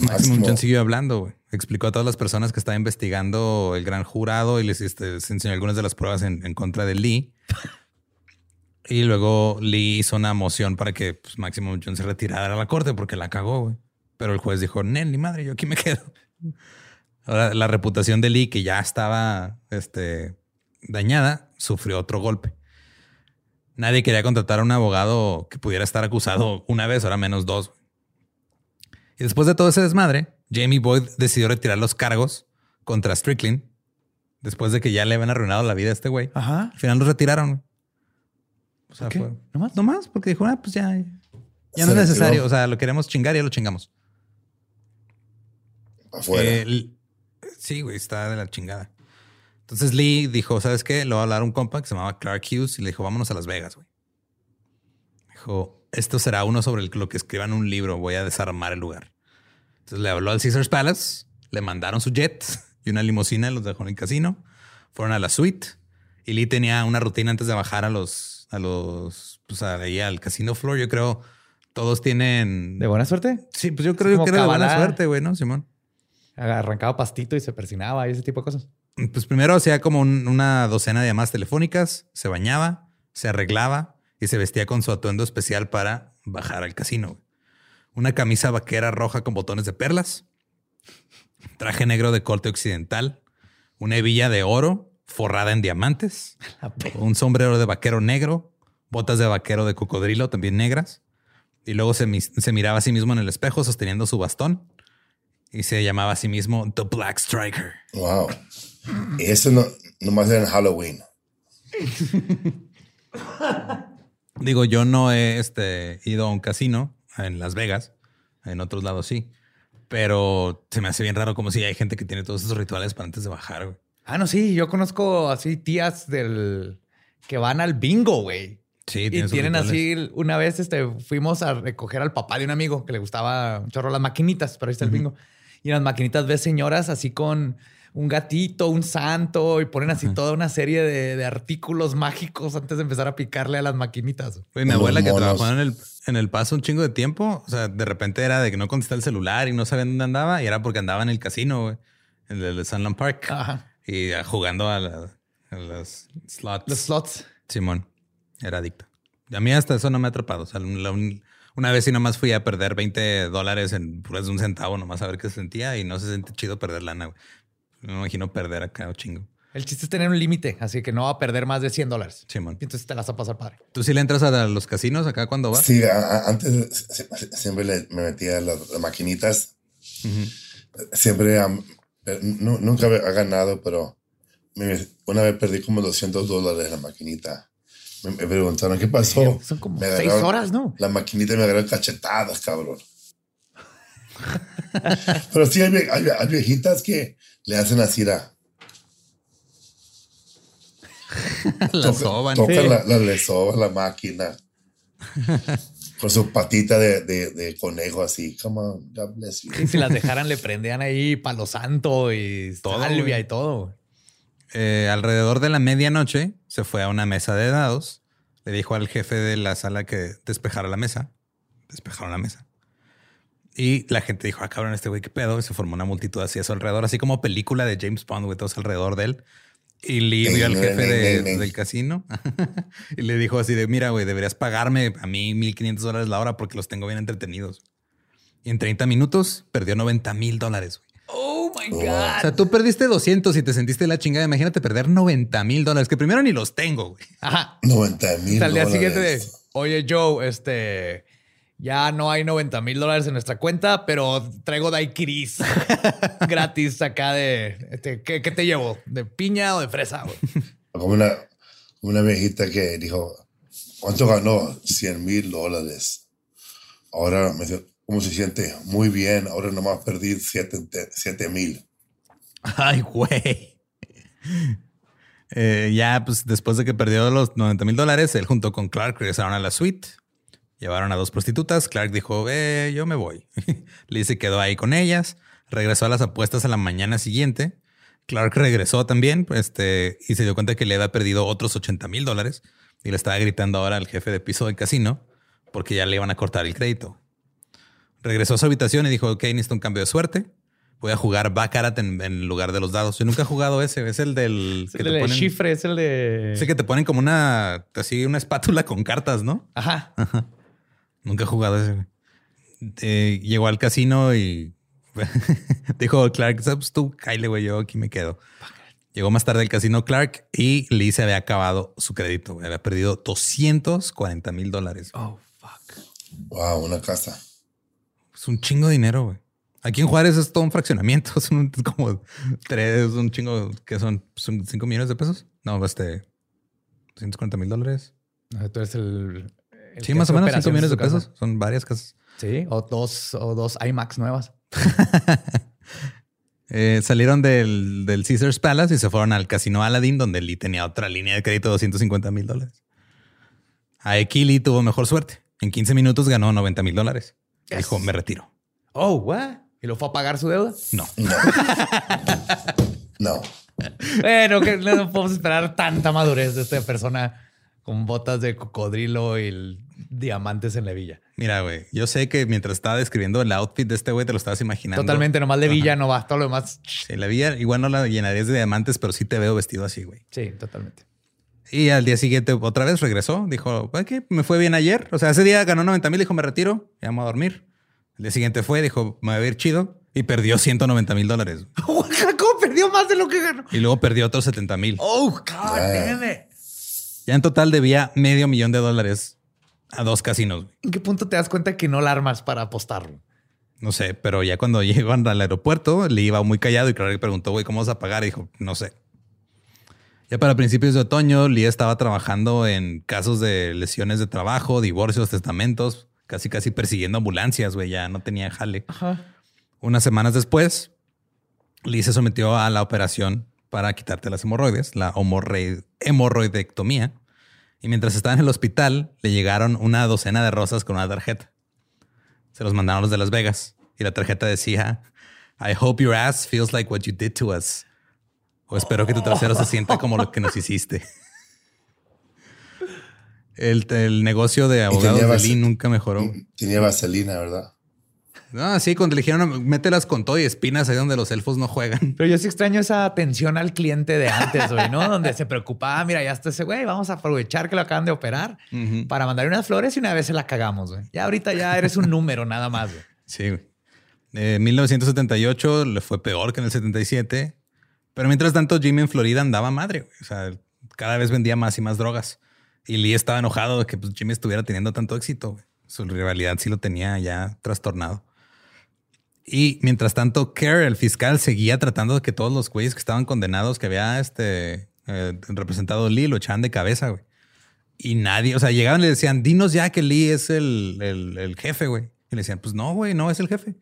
Maximum. John siguió hablando, güey. Explicó a todas las personas que estaba investigando el gran jurado y les, este, les enseñó algunas de las pruebas en, en contra de Lee. Y luego Lee hizo una moción para que pues, Maximum John se retirara de la corte porque la cagó, güey. Pero el juez dijo, Nen, ni madre, yo aquí me quedo. Ahora, la reputación de Lee, que ya estaba este, dañada, sufrió otro golpe. Nadie quería contratar a un abogado que pudiera estar acusado una vez, ahora menos dos. Y después de todo ese desmadre, Jamie Boyd decidió retirar los cargos contra Strickland. Después de que ya le habían arruinado la vida a este güey. Ajá. Al final los retiraron. O sea, ¿Por qué? fue- ¿No más? No más, porque dijo, ah, pues ya, ya no es retiró. necesario. O sea, lo queremos chingar, ya lo chingamos. Afuera. Sí, güey, está de la chingada. Entonces Lee dijo, ¿sabes qué? Le voy a hablar a un compa que se llamaba Clark Hughes y le dijo, vámonos a Las Vegas, güey. Dijo, esto será uno sobre el- lo que escriban un libro, voy a desarmar el lugar. Entonces le habló al Caesars Palace, le mandaron su jet y una limusina, los dejó en el casino, fueron a la suite y Lee tenía una rutina antes de bajar a los, a los, pues ahí al casino floor, yo creo todos tienen... ¿De buena suerte? Sí, pues yo creo que era de buena suerte, güey, ¿no, Simón? Arrancaba pastito y se persinaba y ese tipo de cosas. Pues primero hacía como un- una docena de llamadas telefónicas, se bañaba, se arreglaba y se vestía con su atuendo especial para bajar al casino. Una camisa vaquera roja con botones de perlas, traje negro de corte occidental, una hebilla de oro forrada en diamantes, un sombrero de vaquero negro, botas de vaquero de cocodrilo también negras, y luego se miraba a sí mismo en el espejo sosteniendo su bastón y se llamaba a sí mismo The Black Striker. Wow. Eso no, nomás era en Halloween. Digo, yo no he este, ido a un casino en Las Vegas, en otros lados sí, pero se me hace bien raro como si hay gente que tiene todos esos rituales para antes de bajar. güey. Ah, no, sí, yo conozco así tías del que van al bingo, güey. Sí, Y tienen así, una vez este, fuimos a recoger al papá de un amigo que le gustaba un chorro las maquinitas, pero ahí está el bingo. Y en las maquinitas ves señoras así con un gatito, un santo, y ponen así toda una serie de, de artículos mágicos antes de empezar a picarle a las maquinitas. Mi abuela que trabajó en el, en el paso un chingo de tiempo, o sea, de repente era de que no contestaba el celular y no sabía dónde andaba, y era porque andaba en el casino, güey, en el de Sunland Park, Ajá. y ah, jugando a, la- a las slots. Los slots. Simón, era adicto. A mí hasta eso no me ha atrapado. O sea, la un- una vez sí nomás fui a perder 20 dólares en puras de un centavo, nomás a ver qué se sentía y no se siente chido perder lana, güey. No me imagino perder acá o chingo. El chiste es tener un límite, así que no va a perder más de 100 dólares. Simón. Y entonces te las va a pasar padre. ¿Tú sí le entras a los casinos acá cuando vas? Sí, a- a- antes siempre le- me metía a las, las maquinitas. Siempre, eh, nu- nunca había ganado, pero me- una vez perdí como 200 dólares en la maquinita. Me, me preguntaron, ¿qué pasó? Son como Me seis agarraron- horas, ¿no? La maquinita me agarró cachetadas, cabrón. pero sí, hay, vie- hay- hay viejitas que le hacen así, la, la soban. tocan Sí. la, la, le soban la máquina. Con su patita de, de, de conejo así. Come on, God bless you. Y si las dejaran, le prendían ahí palo santo y Todo, salvia y todo. Eh, alrededor de la medianoche se fue a una mesa de dados. Le dijo al jefe de la sala que despejara la mesa. Despejaron la mesa. Y la gente dijo, ah, cabrón, este güey, qué pedo. Y se formó una multitud así a su alrededor, así como película de James Bond, güey, todos alrededor de él. Y Lee vio al jefe de- del casino y le dijo así de, mira, güey, deberías pagarme a mí 1.500 dólares la hora porque los tengo bien entretenidos. Y en 30 minutos perdió 90 mil dólares, my God. O sea, tú perdiste 200 y te sentiste la chingada. Imagínate perder 90 mil dólares, que primero ni los tengo, güey. Ajá. 90 mil Al día siguiente de, oye Joe, este, ya no hay 90 mil dólares en nuestra cuenta, pero traigo daiquiris gratis acá de, este, ¿qué, qué te llevo? ¿De piña o de fresa? güey? Como una, una viejita que dijo, ¿cuánto ganó? 100 mil dólares. Ahora me dice, ¿cómo se siente? Muy bien. Ahora nomás perdí 7 mil. Ay, güey. Eh, ya, pues después de que perdió los 90 mil dólares, él junto con Clark regresaron a la suite. Llevaron a dos prostitutas. Clark dijo, eh, yo me voy. Lee se quedó ahí con ellas. Regresó a las apuestas a la mañana siguiente. Clark regresó también este, y se dio cuenta que le había perdido otros 80 mil dólares y le estaba gritando ahora al jefe de piso del casino porque ya le iban a cortar el crédito. Regresó a su habitación y dijo, ok, necesito un cambio de suerte. Voy a jugar Baccarat en, en lugar de los dados. Yo nunca he jugado ese. Es el del... Es el de chifre, es el de... Ese que te ponen como una... Así una espátula con cartas, ¿no? Ajá. Nunca he jugado ese. güey. Eh, llegó al casino y dijo Clark, pues tú, Kyle, güey, yo aquí me quedo. Llegó más tarde al casino Clark y Lee se había acabado su crédito. güey. Había perdido 240 mil dólares. Oh, fuck. Wow, una casa. Es un chingo de dinero, güey. Aquí en Juárez es todo un fraccionamiento. Son como tres, un chingo que son, son cinco millones de pesos. No, este 240 mil dólares. Tú eres el... el Sí, más o menos cinco millones de casa. pesos. Son varias casas. Sí, o dos, o dos IMAX nuevas. Eh, salieron del, del Caesars Palace y se fueron al Casino Aladdin, donde Lee tenía otra línea de crédito de 250 mil dólares. Aquí Lee tuvo mejor suerte. En 15 minutos ganó 90 mil dólares. Dijo, me retiro. Oh, what? ¿Y lo fue a pagar su deuda? No. No. Bueno, que no podemos esperar tanta madurez de esta persona con botas de cocodrilo y el- diamantes en la villa. Mira, güey, yo sé que mientras estaba describiendo el outfit de este güey, te lo estabas imaginando. Totalmente, nomás de villa no va, todo lo demás. Sí, la villa igual no la llenarías de diamantes, pero sí te veo vestido así, güey. Sí, totalmente. Y al día siguiente otra vez regresó. Dijo, "Ay, que me fue bien ayer. O sea, ese día ganó 90 mil, dijo, me retiro, ya vamos a dormir. El día siguiente fue, dijo, me va a ir chido. Y perdió 190 mil dólares. ¿Cómo perdió más de lo que ganó? Y luego perdió otros 70 mil. Oh, God damn it. Ya en total debía medio millón de dólares a dos casinos. ¿En qué punto te das cuenta que no la armas para apostar? No sé, pero ya cuando llegan al aeropuerto, le iba muy callado y claro que preguntó, güey, ¿cómo vas a pagar? Y dijo, no sé. Ya para principios de otoño, Lee estaba trabajando en casos de lesiones de trabajo, divorcios, testamentos, casi casi persiguiendo ambulancias, güey, ya no tenía jale. Unas semanas después, Lee se sometió a la operación para quitarte las hemorroides, la hemorroidectomía. Y mientras estaba en el hospital, le llegaron una docena de rosas con una tarjeta. Se los mandaron los de Las Vegas. Y la tarjeta decía, I hope your ass feels like what you did to us. O espero que tu trasero se sienta como lo que nos hiciste. El, el negocio de abogados de Lee nunca mejoró. Tenía vaselina, ¿verdad? No, sí, cuando le dijeron mételas con todo y espinas ahí donde los elfos no juegan. Pero yo sí extraño esa atención al cliente de antes, güey, ¿no? Donde se preocupaba, "Ah, mira, ya está ese güey, vamos a aprovechar que lo acaban de operar para mandarle unas flores y una vez se la cagamos, güey. Ya ahorita ya eres un número nada más, güey. Sí, güey. Eh, 1978 le fue peor que en el 77. Pero mientras tanto, Jimmy en Florida andaba madre. O sea, cada vez vendía más y más drogas. Y Lee estaba enojado de que pues, Jimmy estuviera teniendo tanto éxito. Su rivalidad sí lo tenía ya trastornado. Y mientras tanto, Kerr, el fiscal, seguía tratando de que todos los güeyes que estaban condenados, que había este eh, representado Lee, lo echaban de cabeza, güey. Y nadie, o sea, llegaban y le decían, dinos ya que Lee es el, el- el jefe, güey. Y le decían, pues no, güey, no es el jefe.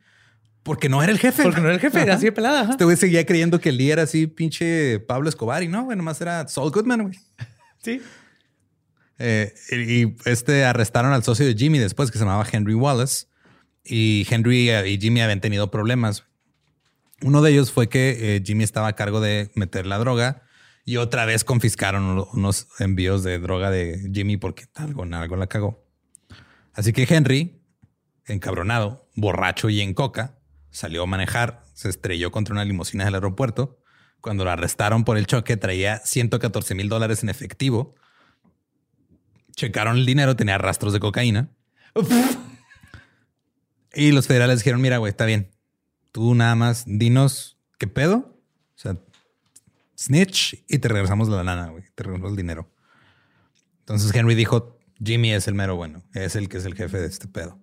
Porque no era el jefe. Porque no era el jefe, era así de pelada. Este güey seguía creyendo que Lee era así, pinche Pablo Escobar, y no, güey, nomás era Saul Goodman, güey. Sí. Eh, y este arrestaron al socio de Jimmy después, que se llamaba Henry Wallace. Y Henry eh, y Jimmy habían tenido problemas. Uno de ellos fue que eh, Jimmy estaba a cargo de meter la droga y otra vez confiscaron uno- unos envíos de droga de Jimmy porque algo, algo la cagó. Así que Henry, encabronado, borracho y en coca, salió a manejar, se estrelló contra una limusina del aeropuerto. Cuando lo arrestaron por el choque, traía 114 mil dólares en efectivo. Checaron el dinero, tenía rastros de cocaína. y los federales dijeron, mira, güey, está bien. Tú nada más dinos qué pedo. O sea, snitch y te regresamos la lana, güey. Te regresamos el dinero. Entonces Henry dijo, Jimmy es el mero bueno. Es el que es el jefe de este pedo.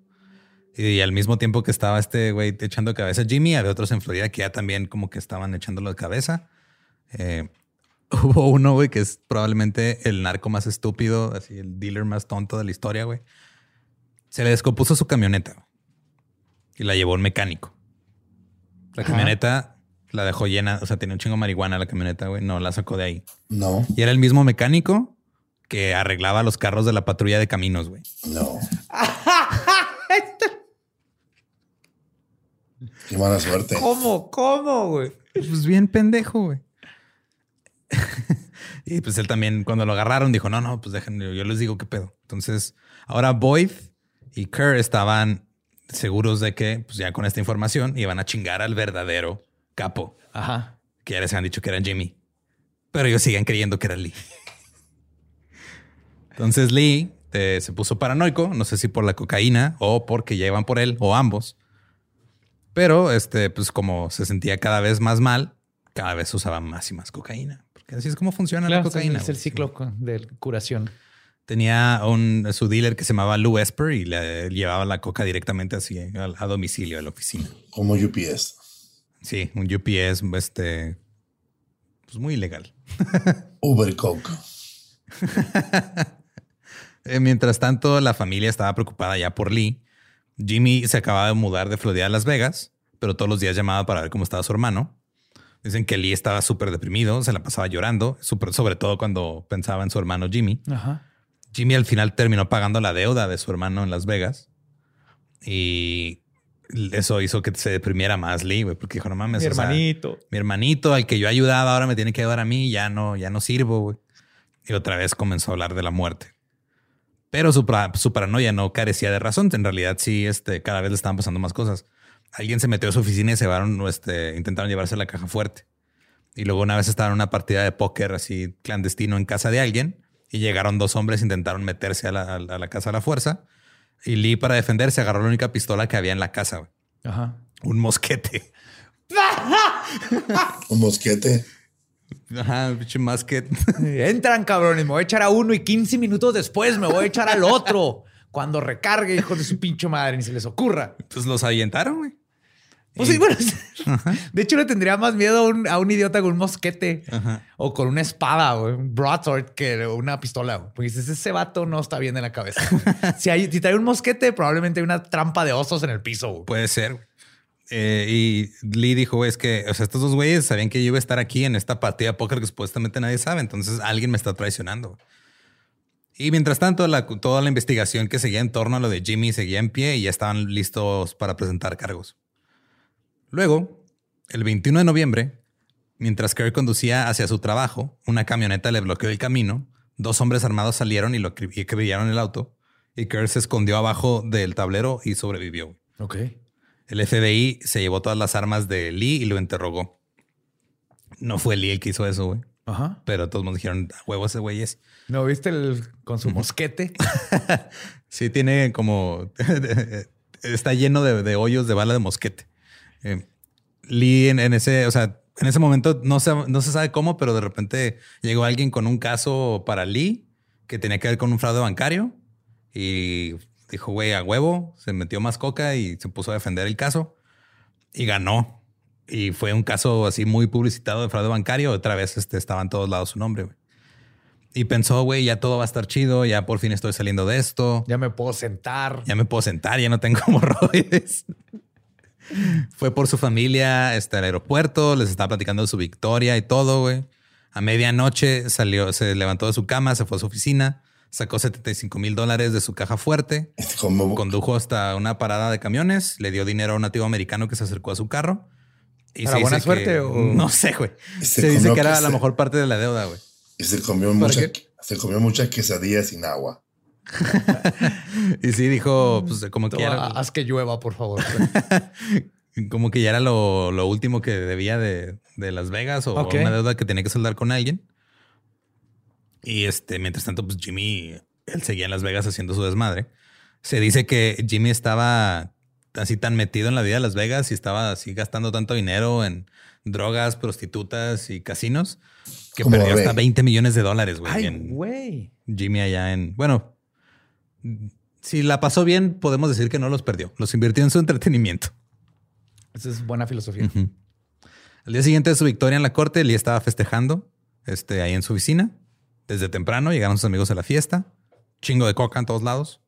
Y al mismo tiempo que estaba este güey echando cabeza a Jimmy, había otros en Florida que ya también como que estaban echándolo de cabeza. Eh, hubo uno, güey, que es probablemente el narco más estúpido, así el dealer más tonto de la historia, güey. Se le descompuso su camioneta y la llevó un mecánico. La Ajá. camioneta la dejó llena, o sea, tenía un chingo de marihuana la camioneta, güey. No, la sacó de ahí. No, Y era el mismo mecánico que arreglaba los carros de la patrulla de caminos, güey. no. Qué mala suerte. ¿Cómo? ¿Cómo, güey? Pues bien pendejo, güey. y pues él también, cuando lo agarraron, dijo, no, no, pues déjenme, yo les digo qué pedo. Entonces, ahora Boyd y Kerr estaban seguros de que, pues ya con esta información, iban a chingar al verdadero capo, Ajá. que ya les han dicho que era Jimmy. Pero ellos siguen creyendo que era Lee. Entonces Lee eh, se puso paranoico, no sé si por la cocaína o porque ya iban por él o ambos. Pero este, pues como se sentía cada vez más mal, cada vez usaba más y más cocaína. Porque así es como funciona Claro, la cocaína. es el ciclo de curación. Tenía un, su dealer que se llamaba Lou Esper y le llevaba la coca directamente así a, a domicilio, a la oficina. Como UPS. Sí, un UPS, este, pues muy ilegal. Uber Coke. Eh, mientras tanto, la familia estaba preocupada ya por Lee. Jimmy se acababa de mudar de Florida a Las Vegas, pero todos los días llamaba para ver cómo estaba su hermano. Dicen que Lee estaba súper deprimido, se la pasaba llorando, sobre todo cuando pensaba en su hermano Jimmy. Ajá. Jimmy al final terminó pagando la deuda de su hermano en Las Vegas y eso hizo que se deprimiera más Lee, porque dijo, no mames, Mi o sea, hermanito. mi hermanito al que yo ayudaba ahora me tiene que ayudar a mí, ya no, ya no sirvo, güey. y otra vez comenzó a hablar de la muerte. Pero su, su paranoia no carecía de razón. En realidad, sí, este, cada vez le estaban pasando más cosas. Alguien se metió a su oficina y se llevaron, este, intentaron llevarse la caja fuerte. Y luego una vez estaban en una partida de póker así clandestino en casa de alguien y llegaron dos hombres, intentaron meterse a la, a la- casa a la fuerza. Y Lee, para defenderse, agarró la única pistola que había en la casa. Ajá. un mosquete. Un mosquete. Ajá, pinche musket. Entran, cabrones. Me voy a echar a uno y 15 minutos después me voy a echar al otro. Cuando recargue, hijos de su pinche madre, ni se les ocurra. Pues los ahuyentaron, güey. Pues sí, bueno. De hecho, le tendría más miedo a un, a un idiota con un mosquete o con una espada o un broadsword que una pistola. güey. Porque dices, ese vato no está bien de la cabeza. si, hay, si trae un mosquete, probablemente hay una trampa de osos en el piso. güey. Puede ser. Eh, y Lee dijo, es que, o sea, estos dos güeyes sabían que yo iba a estar aquí en esta partida de póker que supuestamente nadie sabe. Entonces alguien me está traicionando. Y mientras tanto, toda la investigación que seguía en torno a lo de Jimmy seguía en pie y ya estaban listos para presentar cargos. Luego, el 21 de noviembre, mientras Kerr conducía hacia su trabajo, una camioneta le bloqueó el camino. Dos hombres armados salieron y lo y acribillaron el auto. Y Kerr se escondió abajo del tablero y sobrevivió. Ok. El FBI se llevó todas las armas de Lee y lo interrogó. No fue Lee el que hizo eso, güey. Ajá. Pero todos nos dijeron, "A huevo ese güey es. ¿No viste el con su mosquete? Sí, tiene como... está lleno de, de hoyos de bala de mosquete. Eh, Lee en, en ese, o sea, en ese momento no se, no se sabe cómo, pero de repente llegó alguien con un caso para Lee que tenía que ver con un fraude bancario y dijo, güey, a huevo, se metió más coca y se puso a defender el caso y ganó. Y fue un caso así muy publicitado de fraude bancario. Otra vez este, estaba en todos lados su nombre. Y pensó, güey, ya todo va a estar chido, ya por fin estoy saliendo de esto. Ya me puedo sentar. Ya me puedo sentar, ya no tengo hemorroides. Fue por su familia este, al aeropuerto, les estaba platicando de su victoria y todo, güey. A medianoche salió, se levantó de su cama, se fue a su oficina, sacó 75 mil dólares de su caja fuerte, Este, Como, condujo hasta una parada de camiones, le dio dinero a un nativo americano que se acercó a su carro. Y ¿Para se buena dice suerte que- o- No sé, güey. Se Se dice que era que la se- mejor parte de la deuda, güey. y se comió ¿Para mucha, se comió muchas quesadillas sin agua. Y sí dijo, pues como que ya era- Haz que llueva, por favor. como que ya era lo, lo último que debía de, de Las Vegas o Ok. una deuda que tenía que saldar con alguien. Y este, mientras tanto, pues Jimmy, él seguía en Las Vegas haciendo su desmadre. Se dice que Jimmy estaba así tan metido en la vida de Las Vegas y estaba así gastando tanto dinero en drogas, prostitutas y casinos que Como perdió hasta Rey. 20 millones de dólares, güey. Ay, güey. Jimmy allá en, bueno, si la pasó bien, podemos decir que no los perdió. Los invirtió en su entretenimiento. Esa es buena filosofía. Al día siguiente de su victoria en la corte, Lee estaba festejando este, ahí en su oficina. Desde temprano llegaron sus amigos a la fiesta. Chingo de coca en todos lados.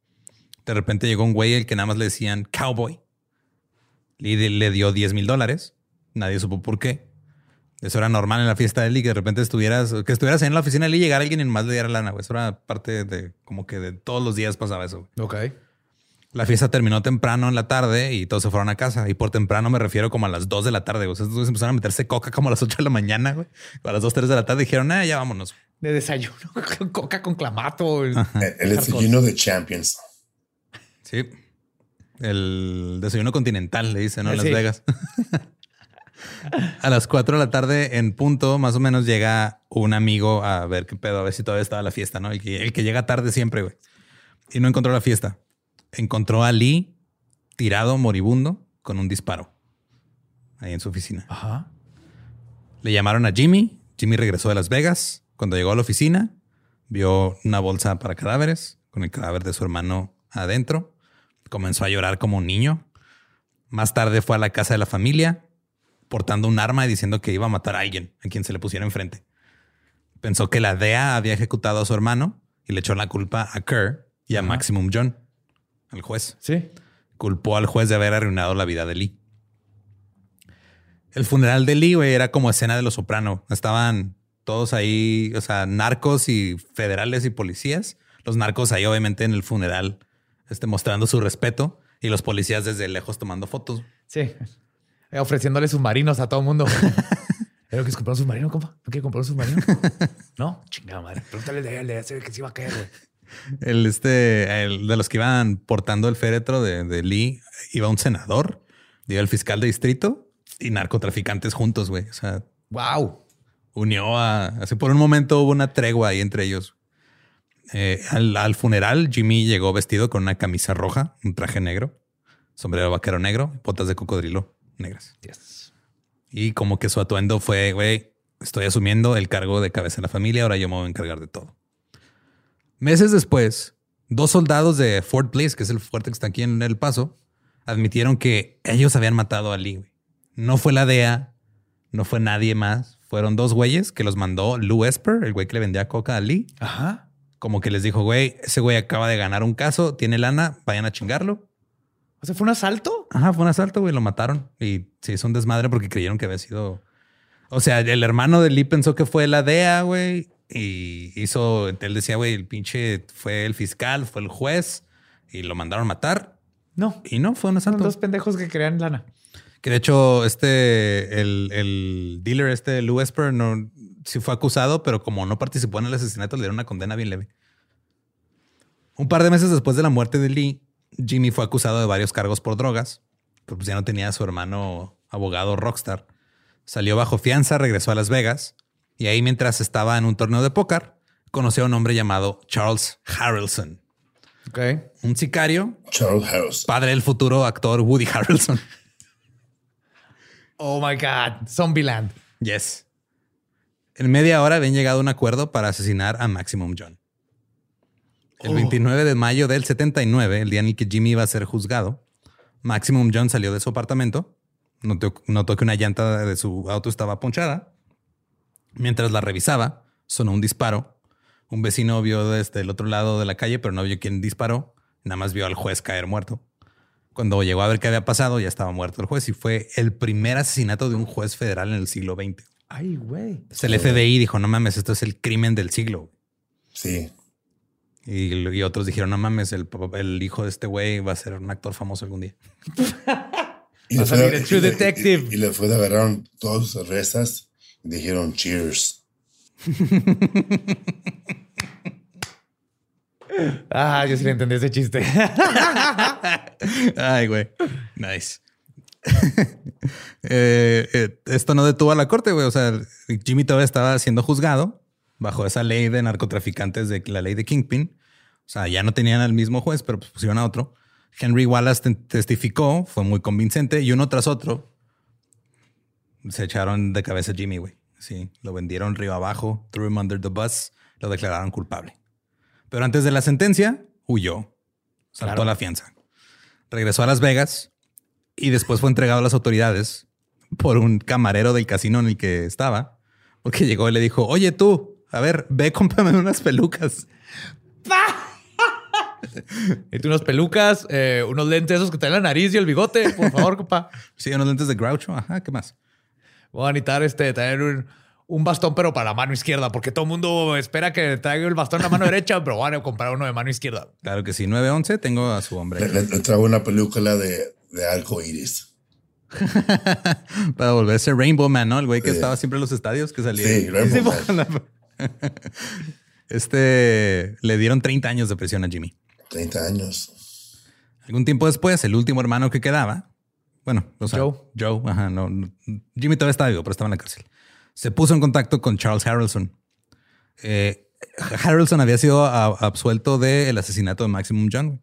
De repente llegó un güey el que nada más le decían cowboy. De- le dio 10 mil dólares. Nadie supo por qué. Eso era normal en la fiesta de Lee, que de repente estuvieras, que estuvieras en la oficina de Lee y llegara alguien y más le diera lana. Eso era parte de como que de todos los días pasaba eso. güey. Ok. La fiesta terminó temprano en la tarde y todos se fueron a casa. Y por temprano me refiero como a las 2 de la tarde. O sea, empezaron a meterse coca como a las 8 de la mañana. Güey. A las 2, 3 de la tarde dijeron, eh, ya vámonos. De desayuno, coca con clamato. El, el desayuno de Champions. Sí. El desayuno continental, le dicen, ¿no? En Las. Vegas. a las 4 de la tarde, en punto, más o menos, llega un amigo a ver qué pedo, a ver si todavía estaba la fiesta, ¿no? El que, el que llega tarde siempre, güey. Y no encontró la fiesta. Encontró a Lee tirado, moribundo, con un disparo. Ahí en su oficina. Ajá. Le llamaron a Jimmy. Jimmy regresó de Las Vegas. Cuando llegó a la oficina, vio una bolsa para cadáveres con el cadáver de su hermano adentro. Comenzó a llorar como un niño. Más tarde fue a la casa de la familia portando un arma y diciendo que iba a matar a alguien a quien se le pusiera enfrente. Pensó que la DEA había ejecutado a su hermano y le echó la culpa a Kerr y a Maximum John, al juez Sí. culpó al juez de haber arruinado la vida de Lee. El funeral de Lee, güey, era como escena de Los Soprano. Estaban todos ahí, o sea, narcos y federales y policías. Los narcos ahí, obviamente, en el funeral, este, mostrando su respeto y los policías desde lejos tomando fotos. Sí. Eh, Ofreciéndole submarinos a todo mundo. ¿No quieres comprar un submarino, compa? ¿No quieres comprar un submarino? no, chingada madre. Pregúntale de él, de ese que se iba a caer, güey. El este, el de los que iban portando el féretro de, de Lee, iba un senador, iba el fiscal de distrito y narcotraficantes juntos, güey. O sea, Wow. Unió a. Así por un momento hubo una tregua ahí entre ellos. Eh, al, al funeral, Jimmy llegó vestido con una camisa roja, un traje negro, sombrero vaquero negro, botas de cocodrilo negras. Y como que su atuendo fue, güey, estoy asumiendo el cargo de cabeza de la familia, ahora yo me voy a encargar de todo. Meses después, dos soldados de Fort Bliss, que es el fuerte que está aquí en El Paso, admitieron que ellos habían matado a Lee. No fue la DEA, no fue nadie más. Fueron dos güeyes que los mandó Lou Esper, el güey que le vendía coca a Lee. Ajá. Como que les dijo, güey, ese güey acaba de ganar un caso, tiene lana, vayan a chingarlo. O sea, ¿fue un asalto? Ajá, fue un asalto, güey, lo mataron. Y se hizo un desmadre porque creyeron que había sido... O sea, el hermano de Lee pensó que fue la DEA, güey. Y hizo... Él decía, güey, el pinche fue el fiscal, fue el juez. Y lo mandaron a matar. No. Y no, fue un Son asalto. dos pendejos que crean lana. Que de hecho, este, el, el dealer, este Lou Esper, no, sí fue acusado, pero como no participó en el asesinato, le dieron una condena bien leve. Un par de meses después de la muerte de Lee, Jimmy fue acusado de varios cargos por drogas, pero pues ya no tenía a su hermano abogado rockstar. Salió bajo fianza, regresó a Las Vegas y ahí mientras estaba en un torneo de póker, conoció a un hombre llamado Charles Harrelson, Ok. un sicario, Charles Harris. padre del futuro actor Woody Harrelson. Oh my God. Zombieland. Yes. En media hora habían llegado a un acuerdo para asesinar a Maximum John. El 29 de mayo del 79, el día en el que Jimmy iba a ser juzgado, Maximum John salió de su apartamento, notó, notó que una llanta de su auto estaba ponchada. Mientras la revisaba, sonó un disparo. Un vecino vio desde el otro lado de la calle, pero no vio quién disparó. Nada más vio al juez caer muerto. Cuando llegó a ver qué había pasado, ya estaba muerto el juez y fue el primer asesinato de un juez federal en el siglo XX. Ay, güey. Entonces, el FBI dijo, no mames, esto es el crimen del siglo. Sí. Y, y otros dijeron, no mames, el, papá- el hijo de este güey va a ser un actor famoso algún día. Y le, fue, el True y le- Detective. y- y le fue de agarraron todas sus restas y dijeron cheers. Ah, yo sí le entendí ese chiste. Ay, güey. Nice. Eh, eh, esto no detuvo a la corte, güey. O sea, Jimmy todavía estaba siendo juzgado bajo esa ley de narcotraficantes de la ley de Kingpin. O sea, ya no tenían al mismo juez, pero pues pusieron a otro. Henry Wallace te- testificó, fue muy convincente y uno tras otro se echaron de cabeza a Jimmy, güey. Sí, lo vendieron río abajo, threw him under the bus, lo declararon culpable. Pero antes de la sentencia, huyó, saltó Claro. a la fianza. Regresó a Las Vegas y después fue entregado a las autoridades por un camarero del casino en el que estaba, porque llegó y le dijo, oye tú, a ver, ve, cómprame unas pelucas. Y tú unas pelucas, eh, unos lentes esos que te dan la nariz y el bigote, por favor, compa. Sí, unos lentes de Groucho, ajá, ¿qué más? Voy a necesitar este, tener un, un bastón, pero para la mano izquierda, porque todo el mundo espera que traiga el bastón en la mano derecha, pero van a comprar uno de mano izquierda. Claro que sí, 911, tengo a su hombre. le- le traigo una película de, de arco iris. Para volverse Rainbow Man, ¿no? El güey que Sí. estaba siempre en los estadios que salía. Sí, Rainbow Man. Este le dieron 30 años de prisión a Jimmy. 30 años. Algún tiempo después, el último hermano que quedaba, bueno, o sea, Joe. Joe, ajá, no, no, Jimmy todavía estaba vivo, pero estaba en la cárcel. Se puso en contacto con Charles Harrelson. Eh, Harrelson había sido absuelto del asesinato de Maximum John.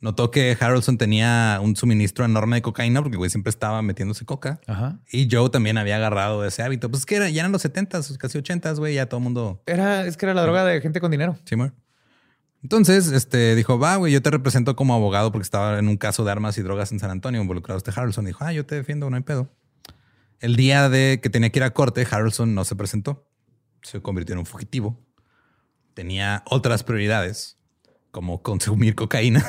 Notó que Harrelson tenía un suministro enorme de cocaína porque güey siempre estaba metiéndose coca. Ajá. Y Joe también había agarrado ese hábito. Pues es que era- ya eran los 70s, casi 80s, güey, ya todo el mundo Era, es que era la droga de gente con dinero. Sí. Entonces, este dijo, va, güey, yo te represento como abogado porque estaba en un caso de armas y drogas en San Antonio involucrado este Harrelson. Dijo, ah, yo te defiendo, no hay pedo. El día de que tenía que ir a corte, Harrelson no se presentó. Se convirtió en un fugitivo. Tenía otras prioridades, como consumir cocaína.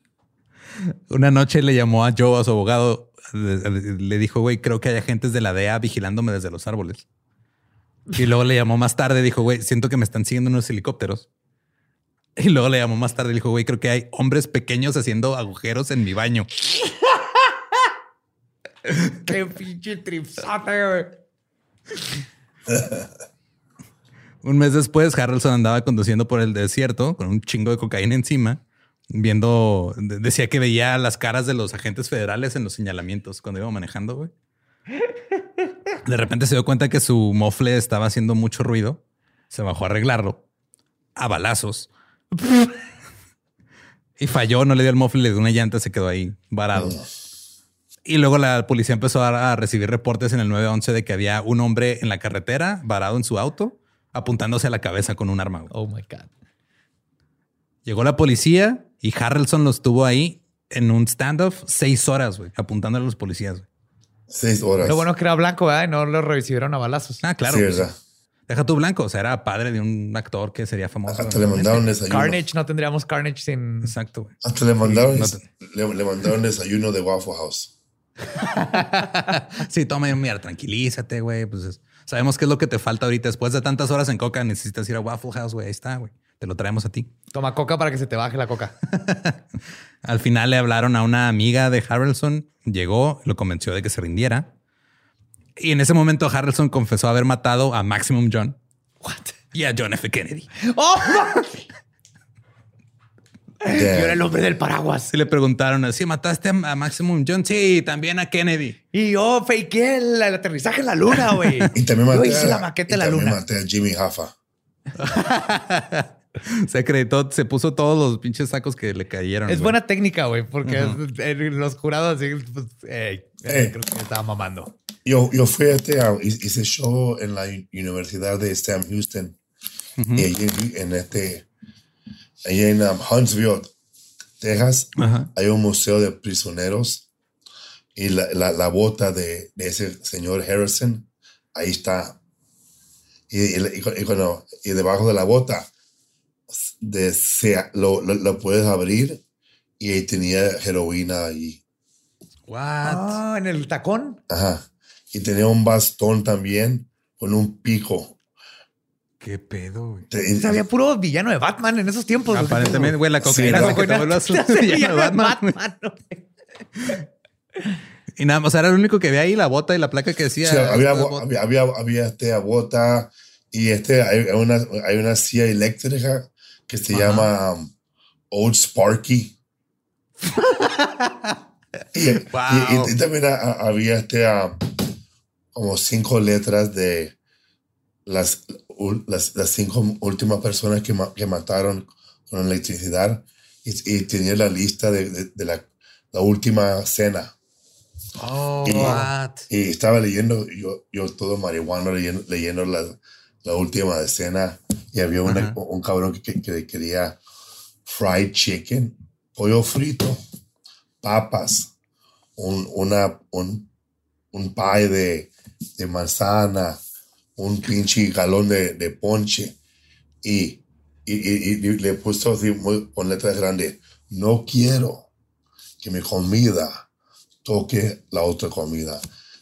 Una noche le llamó a Joe, a su abogado, le dijo, güey, creo que hay agentes de la DEA vigilándome desde los árboles. Y luego le llamó más tarde, dijo, güey, siento que me están siguiendo unos helicópteros. Y luego le llamó más tarde dijo, güey, creo que hay hombres pequeños haciendo agujeros en mi baño. Qué pinche tripsote, güey. Un mes después, Harrelson andaba conduciendo por el desierto con un chingo de cocaína encima, viendo, de- decía que veía las caras de los agentes federales en los señalamientos cuando iba manejando, güey. De repente se dio cuenta que su mofle estaba haciendo mucho ruido. Se bajó a arreglarlo a balazos y falló. No le dio el mofle, le dio una llanta, se quedó ahí varado. Y luego la policía empezó a, a recibir reportes en el 911 de que había un hombre en la carretera varado en su auto apuntándose a la cabeza con un arma. güey. Oh my God. Llegó la policía y Harrelson los tuvo ahí en un standoff seis horas, güey, apuntándole a los policías. güey. Seis horas. Lo bueno es que era blanco, ¿verdad? Y no lo recibieron a balazos. Ah, claro. Sí, pues, ¿verdad? Deja tu blanco. O sea, era padre de un actor que sería famoso. Hasta le mandaron desayuno. Carnage, no tendríamos Carnage sin. Exacto, güey. Hasta le mandaron, No le, le mandaron desayuno de Waffle House. Sí, toma, mira, tranquilízate, güey. Pues es- sabemos qué es lo que te falta ahorita. Después de tantas horas en coca, necesitas ir a Waffle House, güey. Ahí está, güey. Te lo traemos a ti. Toma coca para que se te baje la coca. Al final le hablaron a una amiga de Harrelson, llegó, lo convenció de que se rindiera. Y en ese momento Harrelson confesó haber matado a Maximum John. Y a John F. Kennedy. ¡Oh! Yo era el hombre del paraguas. Y le preguntaron, ¿sí mataste a a Maximum John? Sí, también a Kennedy. Y yo fakeé el, el aterrizaje en la luna, güey. Y también Yo maté, hice a, la maqueta y de la también luna. maté a Jimmy Hoffa. Se acreditó, se puso todos los pinches sacos que le cayeron. Es buena técnica, güey, porque los jurados así, pues, ey, Eh. creo que me estaba mamando. Yo, yo fui a este, hice show en la uni- Universidad de Sam Houston. Y allí en este, allí en um, Huntsville, Texas, Ajá. hay un museo de prisioneros. Y la, la, la bota de, de ese señor Harrison, ahí está. Y, y, y cuando- y debajo de la bota, de, se, lo, lo, lo puedes abrir y ahí tenía heroína ahí. What? Ah, en el tacón. Ajá. Y tenía un bastón también con un pico. ¿Qué pedo, güey? Había puro villano de Batman en esos tiempos. Aparentemente, güey, la cocaína Sí, villano de Batman. ¿no? Y nada, o sea, era el único que había ahí la bota y la placa que decía. Sí, había, esta bo- bota. había, había, había este bota y este hay una, hay una silla eléctrica que se llama um, Old Sparky. y, Wow. y- y también a- a- había este um, como cinco letras de las, las, las cinco últimas personas que, ma- que mataron con electricidad y, y tenía la lista de, de- de la, la última cena. Oh, Y- what? Y estaba leyendo, yo, yo todo marihuano, leyendo, leyendo la, la última escena. Y había una- Ajá. un cabrón que, que- que quería fried chicken, pollo frito, papas, un, una, un, un pie de, de manzana, un pinche galón de, de ponche. Y, y, y- y le puso así muy- con letras grandes, no quiero que mi comida toque la otra comida.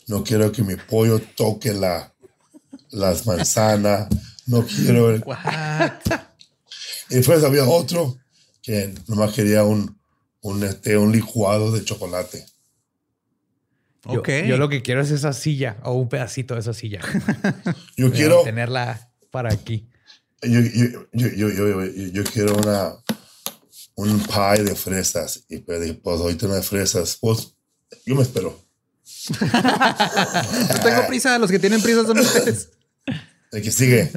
No quiero que mi pollo toque la, las manzanas. No quiero. Y después había otro que nomás quería un, un, este, un licuado de chocolate. Yo, Ok. yo lo que quiero es esa silla o un pedacito de esa silla. Yo quiero, tenerla para aquí. yo, yo, yo, yo, yo, yo- yo quiero una, un pie de fresas. Y pues, dije, pues ahorita no hay fresas. Pues yo me espero. No tengo prisa, los que tienen prisa son ustedes. El que sigue.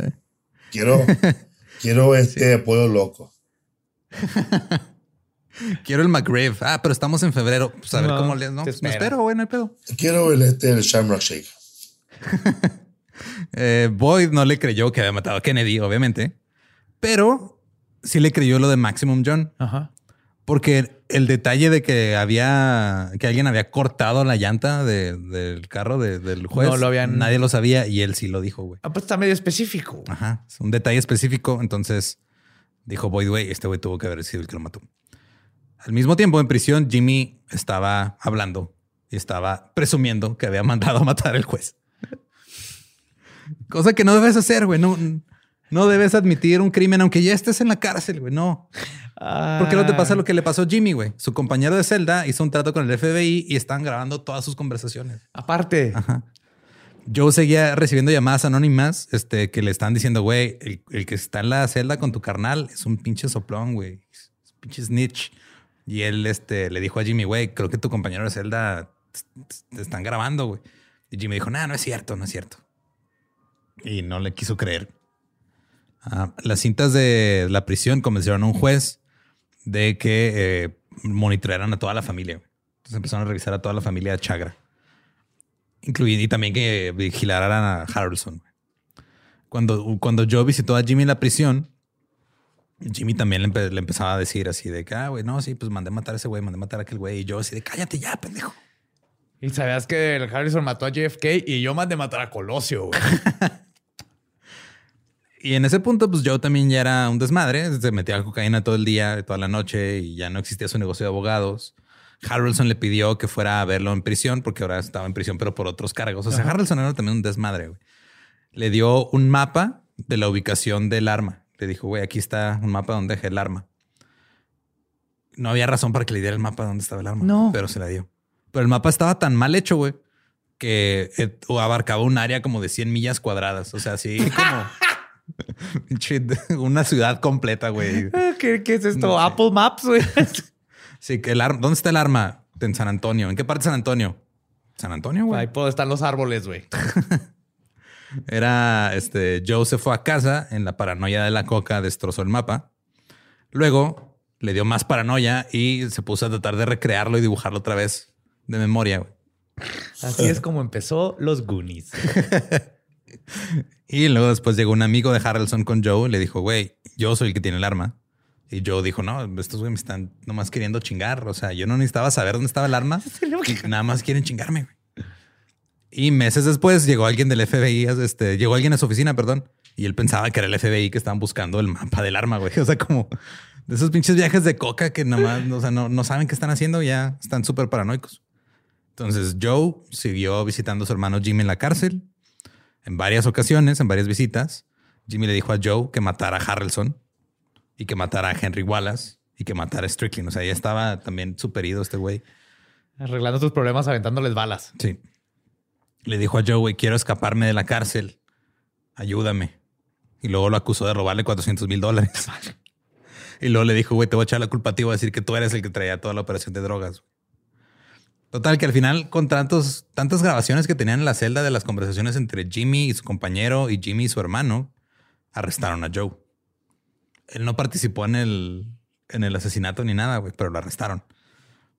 Quiero, quiero este pollo loco. Quiero el McGriff. Ah, pero estamos en febrero. Pues a ver cómo le. No, pues me espero, güey, no hay pedo. Quiero el, este, el Shamrock Shake. Eh, Boyd no le creyó que había matado a Kennedy, obviamente, pero sí le creyó lo de Maximum John, Ajá. porque el detalle de que había que alguien había cortado la llanta de- del carro de- del juez, No lo habían- nadie lo sabía y él sí lo dijo, güey. Ah, pues está medio específico. Ajá, es un detalle específico. Entonces dijo Boyd, güey, este güey tuvo que haber sido el que lo mató. Al mismo tiempo, en prisión, Jimmy estaba hablando y estaba presumiendo que había mandado a matar al juez. Cosa que no debes hacer, güey. No, no debes admitir un crimen, aunque ya estés en la cárcel, güey. No. Porque no te pasa lo que le pasó a Jimmy, güey. Su compañero de celda hizo un trato con el FBI y están grabando todas sus conversaciones. Aparte. Ajá. Joe seguía recibiendo llamadas anónimas este, que le están diciendo, güey, el, el que está en la celda con tu carnal es un pinche soplón, güey. Es un pinche snitch. Y él este, le dijo a Jimmy, güey, creo que tu compañero de celda te- están grabando, güey. Y Jimmy dijo, no, no es cierto, no es cierto. Y no le quiso creer. Ah, las cintas de la prisión convencieron a un juez de que eh, monitorearan a toda la familia. Entonces empezaron a revisar a toda la familia de Chagra. Incluido, y también que vigilaran a Harrelson. Cuando, cuando Joe visitó a Jimmy en la prisión, Jimmy también le, empe- le empezaba a decir así de que, ah, güey, no, sí, pues mandé matar a ese güey, mandé matar a aquel güey. Y yo así de, cállate ya, pendejo. Y sabías que el Harrison mató a JFK y yo mandé matar a Colosio, güey. Y en ese punto, pues Joe también ya era un desmadre. Se metía cocaína todo el día, toda la noche y ya no existía su negocio de abogados. Harrelson le pidió que fuera a verlo en prisión porque ahora estaba en prisión, pero por otros cargos. O sea, Harrelson era también un desmadre. güey. Le dio un mapa de la ubicación del arma. Le dijo, güey, aquí está un mapa donde dejé el arma. No había razón para que le diera el mapa de dónde estaba el arma. No. Pero se la dio. Pero el mapa estaba tan mal hecho, güey, que eh, abarcaba un área como de 100 millas cuadradas. O sea, así como una ciudad completa, güey. ¿Qué, qué es esto? No sé. Apple Maps, güey. Sí, que el arma. ¿Dónde está el arma? En San Antonio. ¿En qué parte de San Antonio? San Antonio, güey. Ahí puedo están los árboles, güey. Era este. Joe se fue a casa en la paranoia de la coca, destrozó el mapa. Luego le dio más paranoia y se puso a tratar de recrearlo y dibujarlo otra vez de memoria. güey. Así es como empezó los Goonies. Y luego después llegó un amigo de Harrelson con Joe y le dijo, güey, yo soy el que tiene el arma. Y Joe dijo, no, estos güey me están nomás queriendo chingar. O sea, yo no necesitaba saber dónde estaba el arma nada más quieren chingarme. güey. Y meses después llegó alguien del FBI, este, llegó alguien a su oficina, perdón, y él pensaba que era el FBI que estaban buscando el mapa del arma, güey. O sea, como de esos pinches viajes de coca que nada más, o sea, no, no saben qué están haciendo, ya están súper paranoicos. Entonces Joe siguió visitando a su hermano Jimmy en la cárcel. En varias ocasiones, en varias visitas, Jimmy le dijo a Joe que matara a Harrelson y que matara a Henry Wallace y que matara a Strickland. O sea, ya estaba también superido este güey. Arreglando tus problemas, aventándoles balas. Sí. Le dijo a Joe, güey, quiero escaparme de la cárcel. Ayúdame. Y luego lo acusó de robarle 400 mil dólares. y luego le dijo, güey, te voy a echar la culpa a ti, voy a decir que tú eres el que traía toda la operación de drogas. Total, que al final, con tantos, tantas grabaciones que tenían en la celda de las conversaciones entre Jimmy y su compañero y Jimmy y su hermano, arrestaron a Joe. Él no participó en el, en el asesinato ni nada, güey, pero lo arrestaron.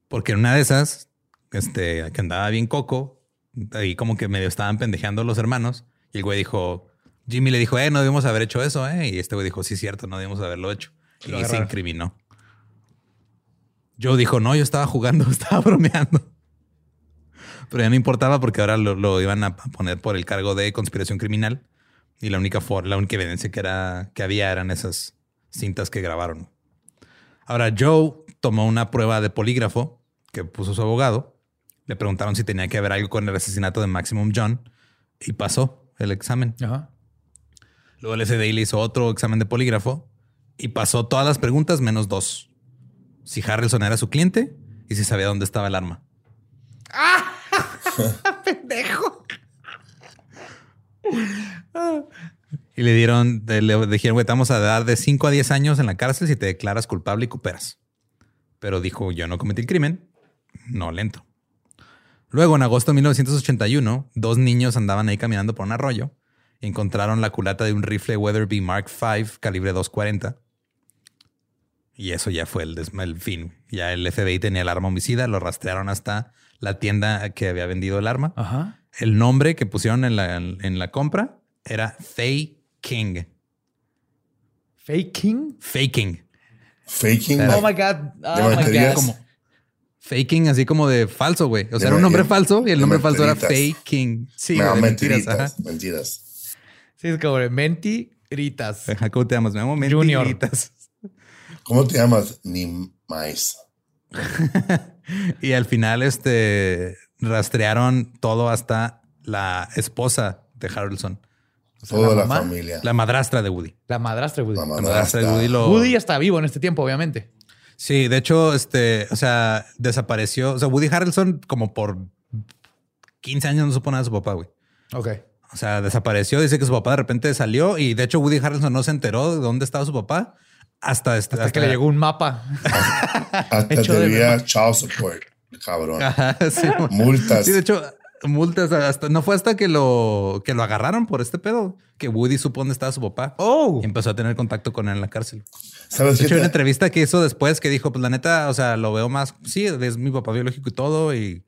Porque en una de esas, este, que andaba bien coco, ahí como que medio estaban pendejeando los hermanos, y el güey dijo, Jimmy le dijo, eh, no debimos haber hecho eso, eh. Y este güey dijo, sí, cierto, no debimos haberlo hecho. Y Lo se incriminó. Joe dijo, no, yo estaba jugando, estaba bromeando. Pero ya no importaba porque ahora lo, lo iban a poner por el cargo de conspiración criminal. Y la única, for- la única evidencia que, era, que había eran esas cintas que grabaron. Ahora, Joe tomó una prueba de polígrafo que puso su abogado. Le preguntaron si tenía que haber algo con el asesinato de Maximum John y pasó el examen. Ajá. Luego el SDI le hizo otro examen de polígrafo y pasó todas las preguntas menos dos. Si Harrelson era su cliente y si sabía dónde estaba el arma. Y le dieron, le dijeron, güey, te vamos a dar de 5 a 10 años en la cárcel si te declaras culpable y cooperas. Pero dijo, yo no cometí el crimen. No lento. Luego, en agosto de 1981, dos niños andaban ahí caminando por un arroyo y encontraron la culata de un rifle Weatherby Mark V calibre 240. Y eso ya fue el, fin. Ya el FBI tenía el arma homicida, lo rastrearon hasta la tienda que había vendido el arma. Ajá. El nombre que pusieron en la, en la compra era Faye King. Faking. Faking. Faking. Oh my God. Oh De my. God. Como faking, así como de falso, güey. O sea, De era un nombre falso y el nombre falso era. Faking. Sí, no, güey, mentiras. Mentiras. Sí, es como de mentiritas. ¿Cómo te llamas? Me llamo Junior. Mentiritas. ¿Cómo te llamas? Ni más. Y al final, este rastrearon todo hasta la esposa de Harrelson, Toda la, mamá, familia. la madrastra de Woody. La madrastra de Woody. La La madrastra de. Woody lo. Woody está vivo en este tiempo, obviamente. Sí, de hecho, este, o sea, desapareció. O sea, Woody Harrelson, como por 15 años, no supo nada de su papá, güey. Ok. O sea, desapareció. Dice que su papá de repente salió y de hecho Woody Harrelson no se enteró de dónde estaba su papá hasta, este, Hasta, que le llegó un mapa. Hasta Hecho de debía child support, cabrón. Ajá, sí, mon. Multas. Sí, de hecho, multas hasta no fue hasta que lo que lo agarraron por este pedo que Woody supo dónde estaba su papá. Oh. Y empezó a tener contacto con él en la cárcel. ¿Sabes De hecho, una entrevista que hizo después que dijo, pues la neta, o sea, lo veo más, sí, es mi papá biológico y todo, y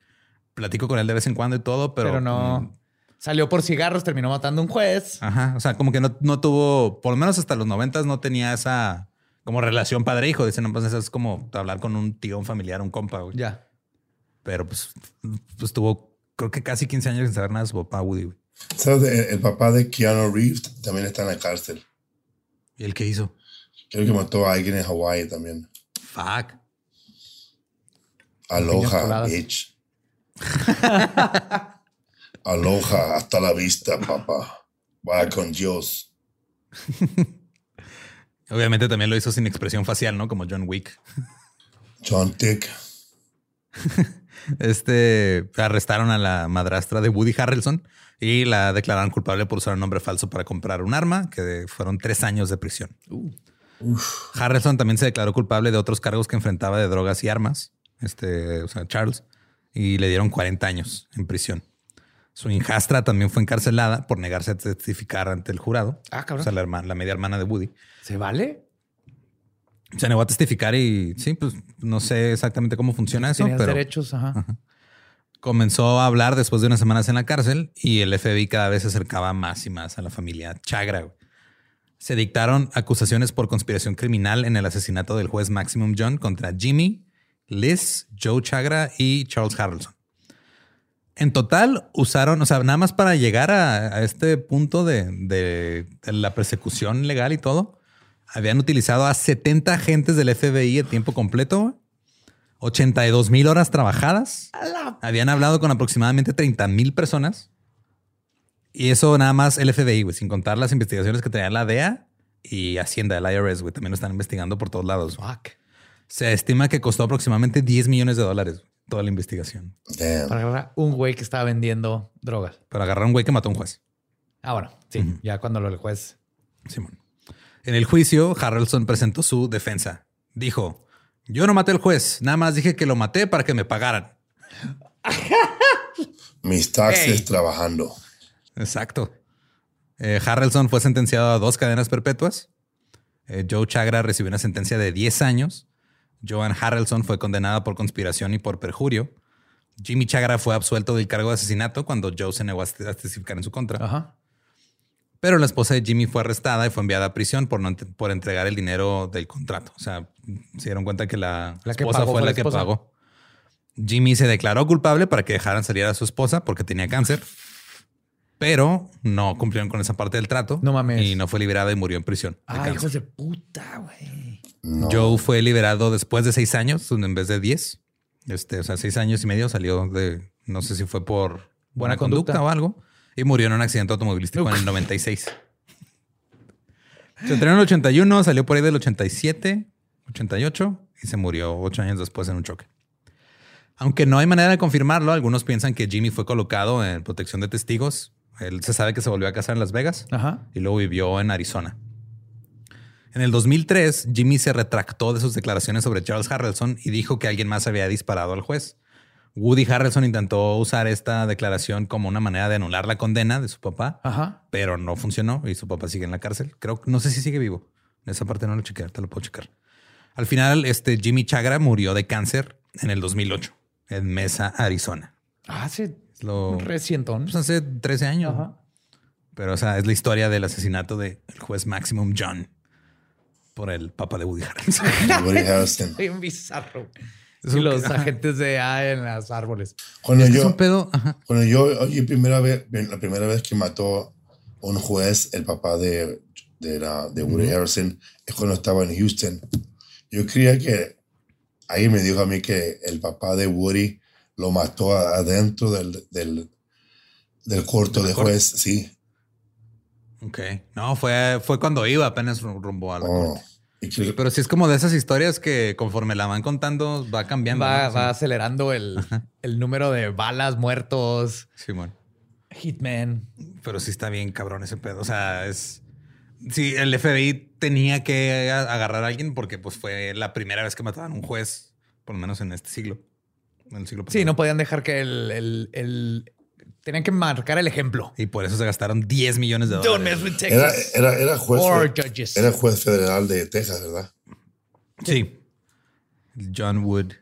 platico con él de vez en cuando y todo, pero, Pero, no. mm, Salió por cigarros, terminó matando a un juez. Ajá, o sea, como que no, no tuvo, por lo menos hasta los noventas no tenía esa como relación padre-hijo. Dicen, no, pues eso es como hablar con un tío, un familiar, un compa, güey. Ya. Pero pues, pues tuvo, creo que casi 15 años sin saber nada de su papá, Woody. güey. ¿Sabes? El, el papá de Keanu Reeves también está en la cárcel. ¿Y el qué hizo? Creo que mató a alguien en Hawái también. Fuck. Aloha, bitch. Aloha, hasta la vista, papá. Vaya con Dios. Obviamente también lo hizo sin expresión facial, ¿no? Como John Wick. John Tick. Este arrestaron a la madrastra de Woody Harrelson y la declararon culpable por usar un nombre falso para comprar un arma, que fueron tres años de prisión. Harrelson también se declaró culpable de otros cargos que enfrentaba de drogas y armas, este, o sea, Charles, y le dieron 40 años en prisión. Su hijastra también fue encarcelada por negarse a testificar ante el jurado. Ah, cabrón. O sea, la, herma- la media hermana de Woody. ¿Se vale? Se negó a testificar y sí, pues no sé exactamente cómo funciona eso, Tenías pero derechos, ajá. comenzó a hablar después de unas semanas en la cárcel y el FBI cada vez se acercaba más y más a la familia Chagra. Se dictaron acusaciones por conspiración criminal en el asesinato del juez Maximum John contra Jimmy, Liz, Joe Chagra y Charles Harrelson. En total usaron, o sea, nada más para llegar a, a este punto de, de- de la persecución legal y todo, habían utilizado a 70 agentes del FBI a tiempo completo, güey. 82 mil horas trabajadas. Habían hablado con aproximadamente 30 mil personas. Y eso nada más el FBI, güey, sin contar las investigaciones que tenía la DEA y Hacienda, el IRS, güey, también lo están investigando por todos lados. Fuck. Se estima que costó aproximadamente 10 millones de dólares toda la investigación Damn. Para agarrar un güey que estaba vendiendo drogas. para agarrar a un güey que mató a un juez. Ah, bueno, sí. Ya cuando lo el juez. Simón. En el juicio, Harrelson presentó su defensa. Dijo, yo no maté al juez, nada más dije que lo maté para que me pagaran. Mis taxes Hey. trabajando. Exacto. Eh, Harrelson fue sentenciado a dos cadenas perpetuas. Eh, Joe Chagra recibió una sentencia de 10 años. Joan Harrelson fue condenada por conspiración y por perjurio. Jimmy Chagra fue absuelto del cargo de asesinato cuando Joe se negó a testificar en su contra. Ajá. Pero la esposa de Jimmy fue arrestada y fue enviada a prisión por, no ent- por entregar el dinero del contrato. O sea, se dieron cuenta que la, La que esposa pagó fue fue la, la que pagó. Jimmy se declaró culpable para que dejaran salir a su esposa porque tenía cáncer, pero no cumplieron con esa parte del trato. No mames. Y no fue liberada y murió en prisión. Ah, hijos de puta, güey. No. Joe fue liberado después de seis años en vez de diez. Este, o sea, seis años y medio salió de, no sé si fue por buena, Buena conducta. conducta. o algo, y murió en un accidente automovilístico en el 96. Se entrenó en el 81, salió por ahí del 87, 88 y se murió ocho años después en un choque. Aunque no hay manera de confirmarlo, algunos piensan que Jimmy fue colocado en protección de testigos. Él se sabe que se volvió a casar en Las Vegas Ajá. y luego vivió en Arizona. En el 2003, Jimmy se retractó de sus declaraciones sobre Charles Harrelson y dijo que alguien más había disparado al juez. Woody Harrelson intentó usar esta declaración como una manera de anular la condena de su papá, Ajá. pero no funcionó y su papá sigue en la cárcel. Creo, no sé si sigue vivo. Esa parte no lo chequeé, te lo puedo checar. Al final, este Jimmy Chagra murió de cáncer en el 2008 en Mesa, Arizona. Ah, hace Es lo, recientón. pues hace 13 años. Ajá. Pero, o sea, es la historia del asesinato del juez Maximum John por el papá de Woody Harrelson. Woody Harrelson. Bien bizarro. Es Y los agentes de A en los árboles. Cuando yo, un pedo. ajá. cuando yo oye, primera vez, la primera vez que mató un juez, el papá de, de, la, de Woody Harrelson, es cuando estaba en Houston. Yo creía que ahí me dijo a mí que el papá de Woody lo mató adentro del, del, del corto de juez. Sí. Ok. No, fue, fue cuando iba apenas ru- rumbo a la Oh. corte. Pero sí es como de esas historias que conforme la van contando va cambiando. Va, ¿no? va Sí. acelerando el, el número de balas, muertos. Simón. Hitman. Pero sí está bien cabrón ese pedo. O sea, es. Sí, el FBI tenía que agarrar a alguien porque pues fue la primera vez que mataban a un juez, por lo menos en este siglo. En el siglo Sí, pasado. no podían dejar que el, el- el- Tenían que marcar el ejemplo. Y por eso se gastaron 10 millones de Don't dólares. mess with Era, Texas. era, era juez. Or fe- judges. Era juez federal de Texas, ¿verdad? Sí. John Wood.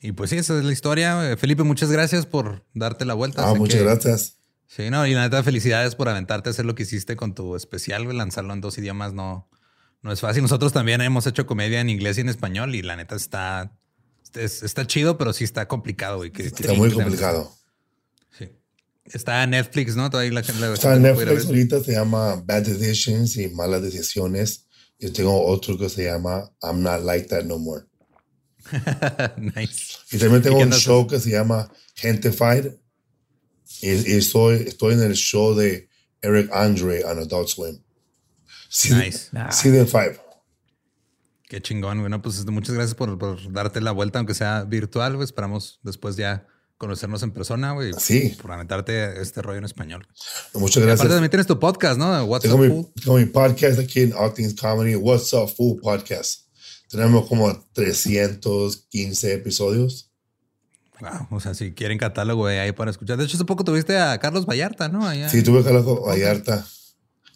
Y pues sí, esa es la historia. Eh, Felipe, muchas gracias por darte la vuelta. Ah, Sé muchas que- gracias. Sí, no, y la neta, felicidades por aventarte a hacer lo que hiciste con tu especial. Lanzarlo en dos idiomas no, no es fácil. Nosotros también hemos hecho comedia en inglés y en español, y la neta está, es- está chido, pero sí está complicado, güey. que- Está que- muy que- complicado. Está en Netflix, ¿no? Todavía la gente la Está en Netflix ahorita, se llama Bad Decisions y Malas Decisiones. Yo tengo otro que se llama I'm Not Like That No More. nice. Y también tengo ¿Y un andas- show que se llama Gentified. Y, y estoy, estoy en el show de Eric Andre on Adult Swim. Season, Nice. Season 5. Qué chingón, güey. No, pues este, muchas gracias por, por darte la vuelta, aunque sea virtual, güey. Esperamos después ya conocernos en persona, güey. Sí. Por aventarte este rollo en español. Muchas Y aparte gracias. también tienes tu podcast, ¿no? What's Tengo Up, mi, Fool? tengo mi podcast aquí en All Things Comedy, What's Up Fool Podcast. Tenemos como 315 episodios. Wow, o sea, si quieren catálogo ahí para escuchar. De hecho, hace poco tuviste a Carlos Vallarta, ¿no? Allá. Sí, tuve hablar con Vallarta.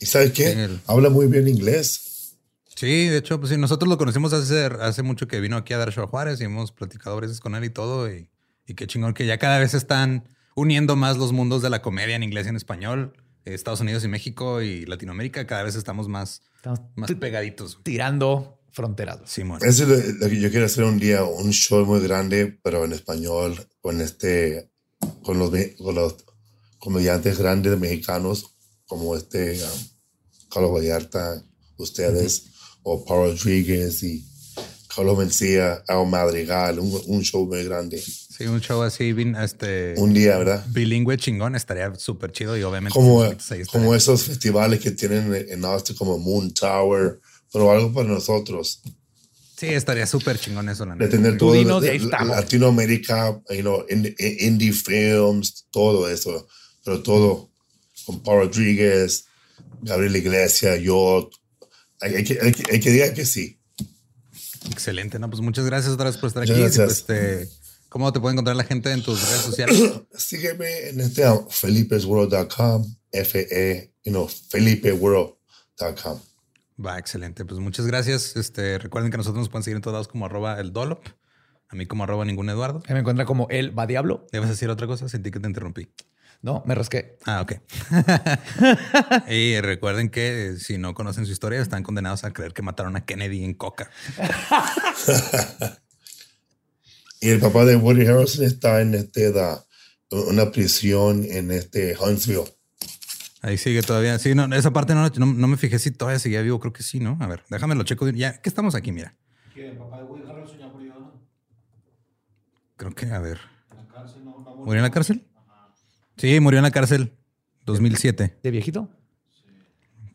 ¿Y sabes qué? El- Habla muy bien inglés. Sí, de hecho, pues sí, nosotros lo conocimos hace, hace mucho que vino aquí a dar show a Juárez y hemos platicado a veces con él y todo. Y, y qué chingón que ya cada vez están uniendo más los mundos de la comedia en inglés y en español. Eh, Estados Unidos y México y Latinoamérica, cada vez estamos más, Estamos más pegaditos. tirando fronteras. Simón. Eso es lo, lo que yo quiero hacer un día, un show muy grande, pero en español, con este, con los, me- con los comediantes grandes mexicanos, como este um, Carlos Vallarta, ustedes, o Paul Rodríguez y Carlos Mencía, Al Madrigal, un, un show muy grande. Sí, un show así, este, Un día, ¿verdad? bilingüe chingón, estaría súper chido y obviamente. Como, esos festivales que tienen en Austin, como Moon Tower, pero algo para nosotros. Sí, estaría súper chingón eso, la de tener todo de-. Latinoamérica, you know, in- in- indie films, todo eso, pero todo con Paul Rodríguez, Gabriel Iglesias, yo, hay, que, hay, que, hay que diga que sí. Excelente, no, pues muchas gracias otra vez por estar aquí. gracias. Este, ¿Cómo te puede encontrar la gente en tus redes sociales? Sígueme en este um, felipesworld.com, F-E, you know, felipeworld.com. Va, excelente. Pues muchas gracias. Este, recuerden que nosotros nos pueden seguir en todos lados como arroba el Dolop. A mí como arroba ningún Eduardo. Me encuentra como él va diablo. ¿Debes decir otra cosa? Sentí que te interrumpí. No, me rasqué. Ah, ok. y recuerden que eh, si no conocen su historia, están condenados a creer que mataron a Kennedy en coca. Y el papá de Woody Harrelson está en este, da, una prisión en este Huntsville. Ahí sigue todavía. Sí, no, esa parte no, no, no me fijé si todavía seguía vivo. Creo que sí, ¿no? A ver, déjame lo checo. Ya que estamos aquí, mira. Creo que, a ver. ¿Murió en la cárcel? Sí, murió en la cárcel. 2007. ¿De viejito?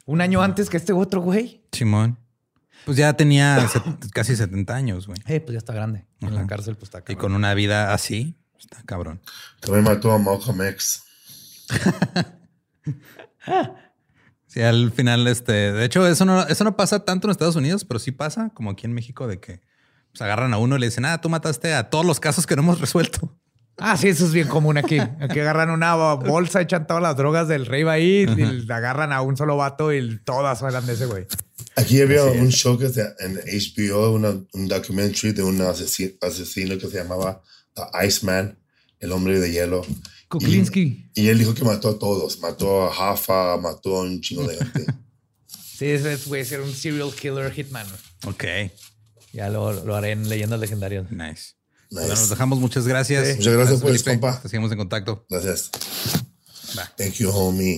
Un año antes que este otro güey. Simón. Pues ya tenía casi 70 años, güey. Eh, pues ya está grande. En la cárcel, pues está Y cabrón. con una vida así, está cabrón. También mató a Malcolm X. Sí, al final, este, de hecho, eso no, eso no pasa tanto en Estados Unidos, pero sí pasa, como aquí en México, de que pues, agarran a uno y le dicen, ah, tú mataste a todos los casos que no hemos resuelto. Ah, sí, eso es bien común aquí. Aquí agarran una bolsa, echan todas las drogas del rey ahí y agarran a un solo vato y todas eran de ese güey. Aquí había un show que se, en HBO, una, un documentary de un asesino, asesino que se llamaba The Iceman, el hombre de hielo. Kuklinski. Y él dijo que mató a todos. Mató a Jaffa, mató a un chingo de gente. Sí, ese es, güey, ser un serial killer hitman. Ok, Ya lo, lo haré en leyendas legendarias. nice. Nice. Bueno, nos dejamos. Muchas gracias. Muchas gracias, pues, Felipe. compa. Te Seguimos en contacto. Gracias. Va. Thank you, homie.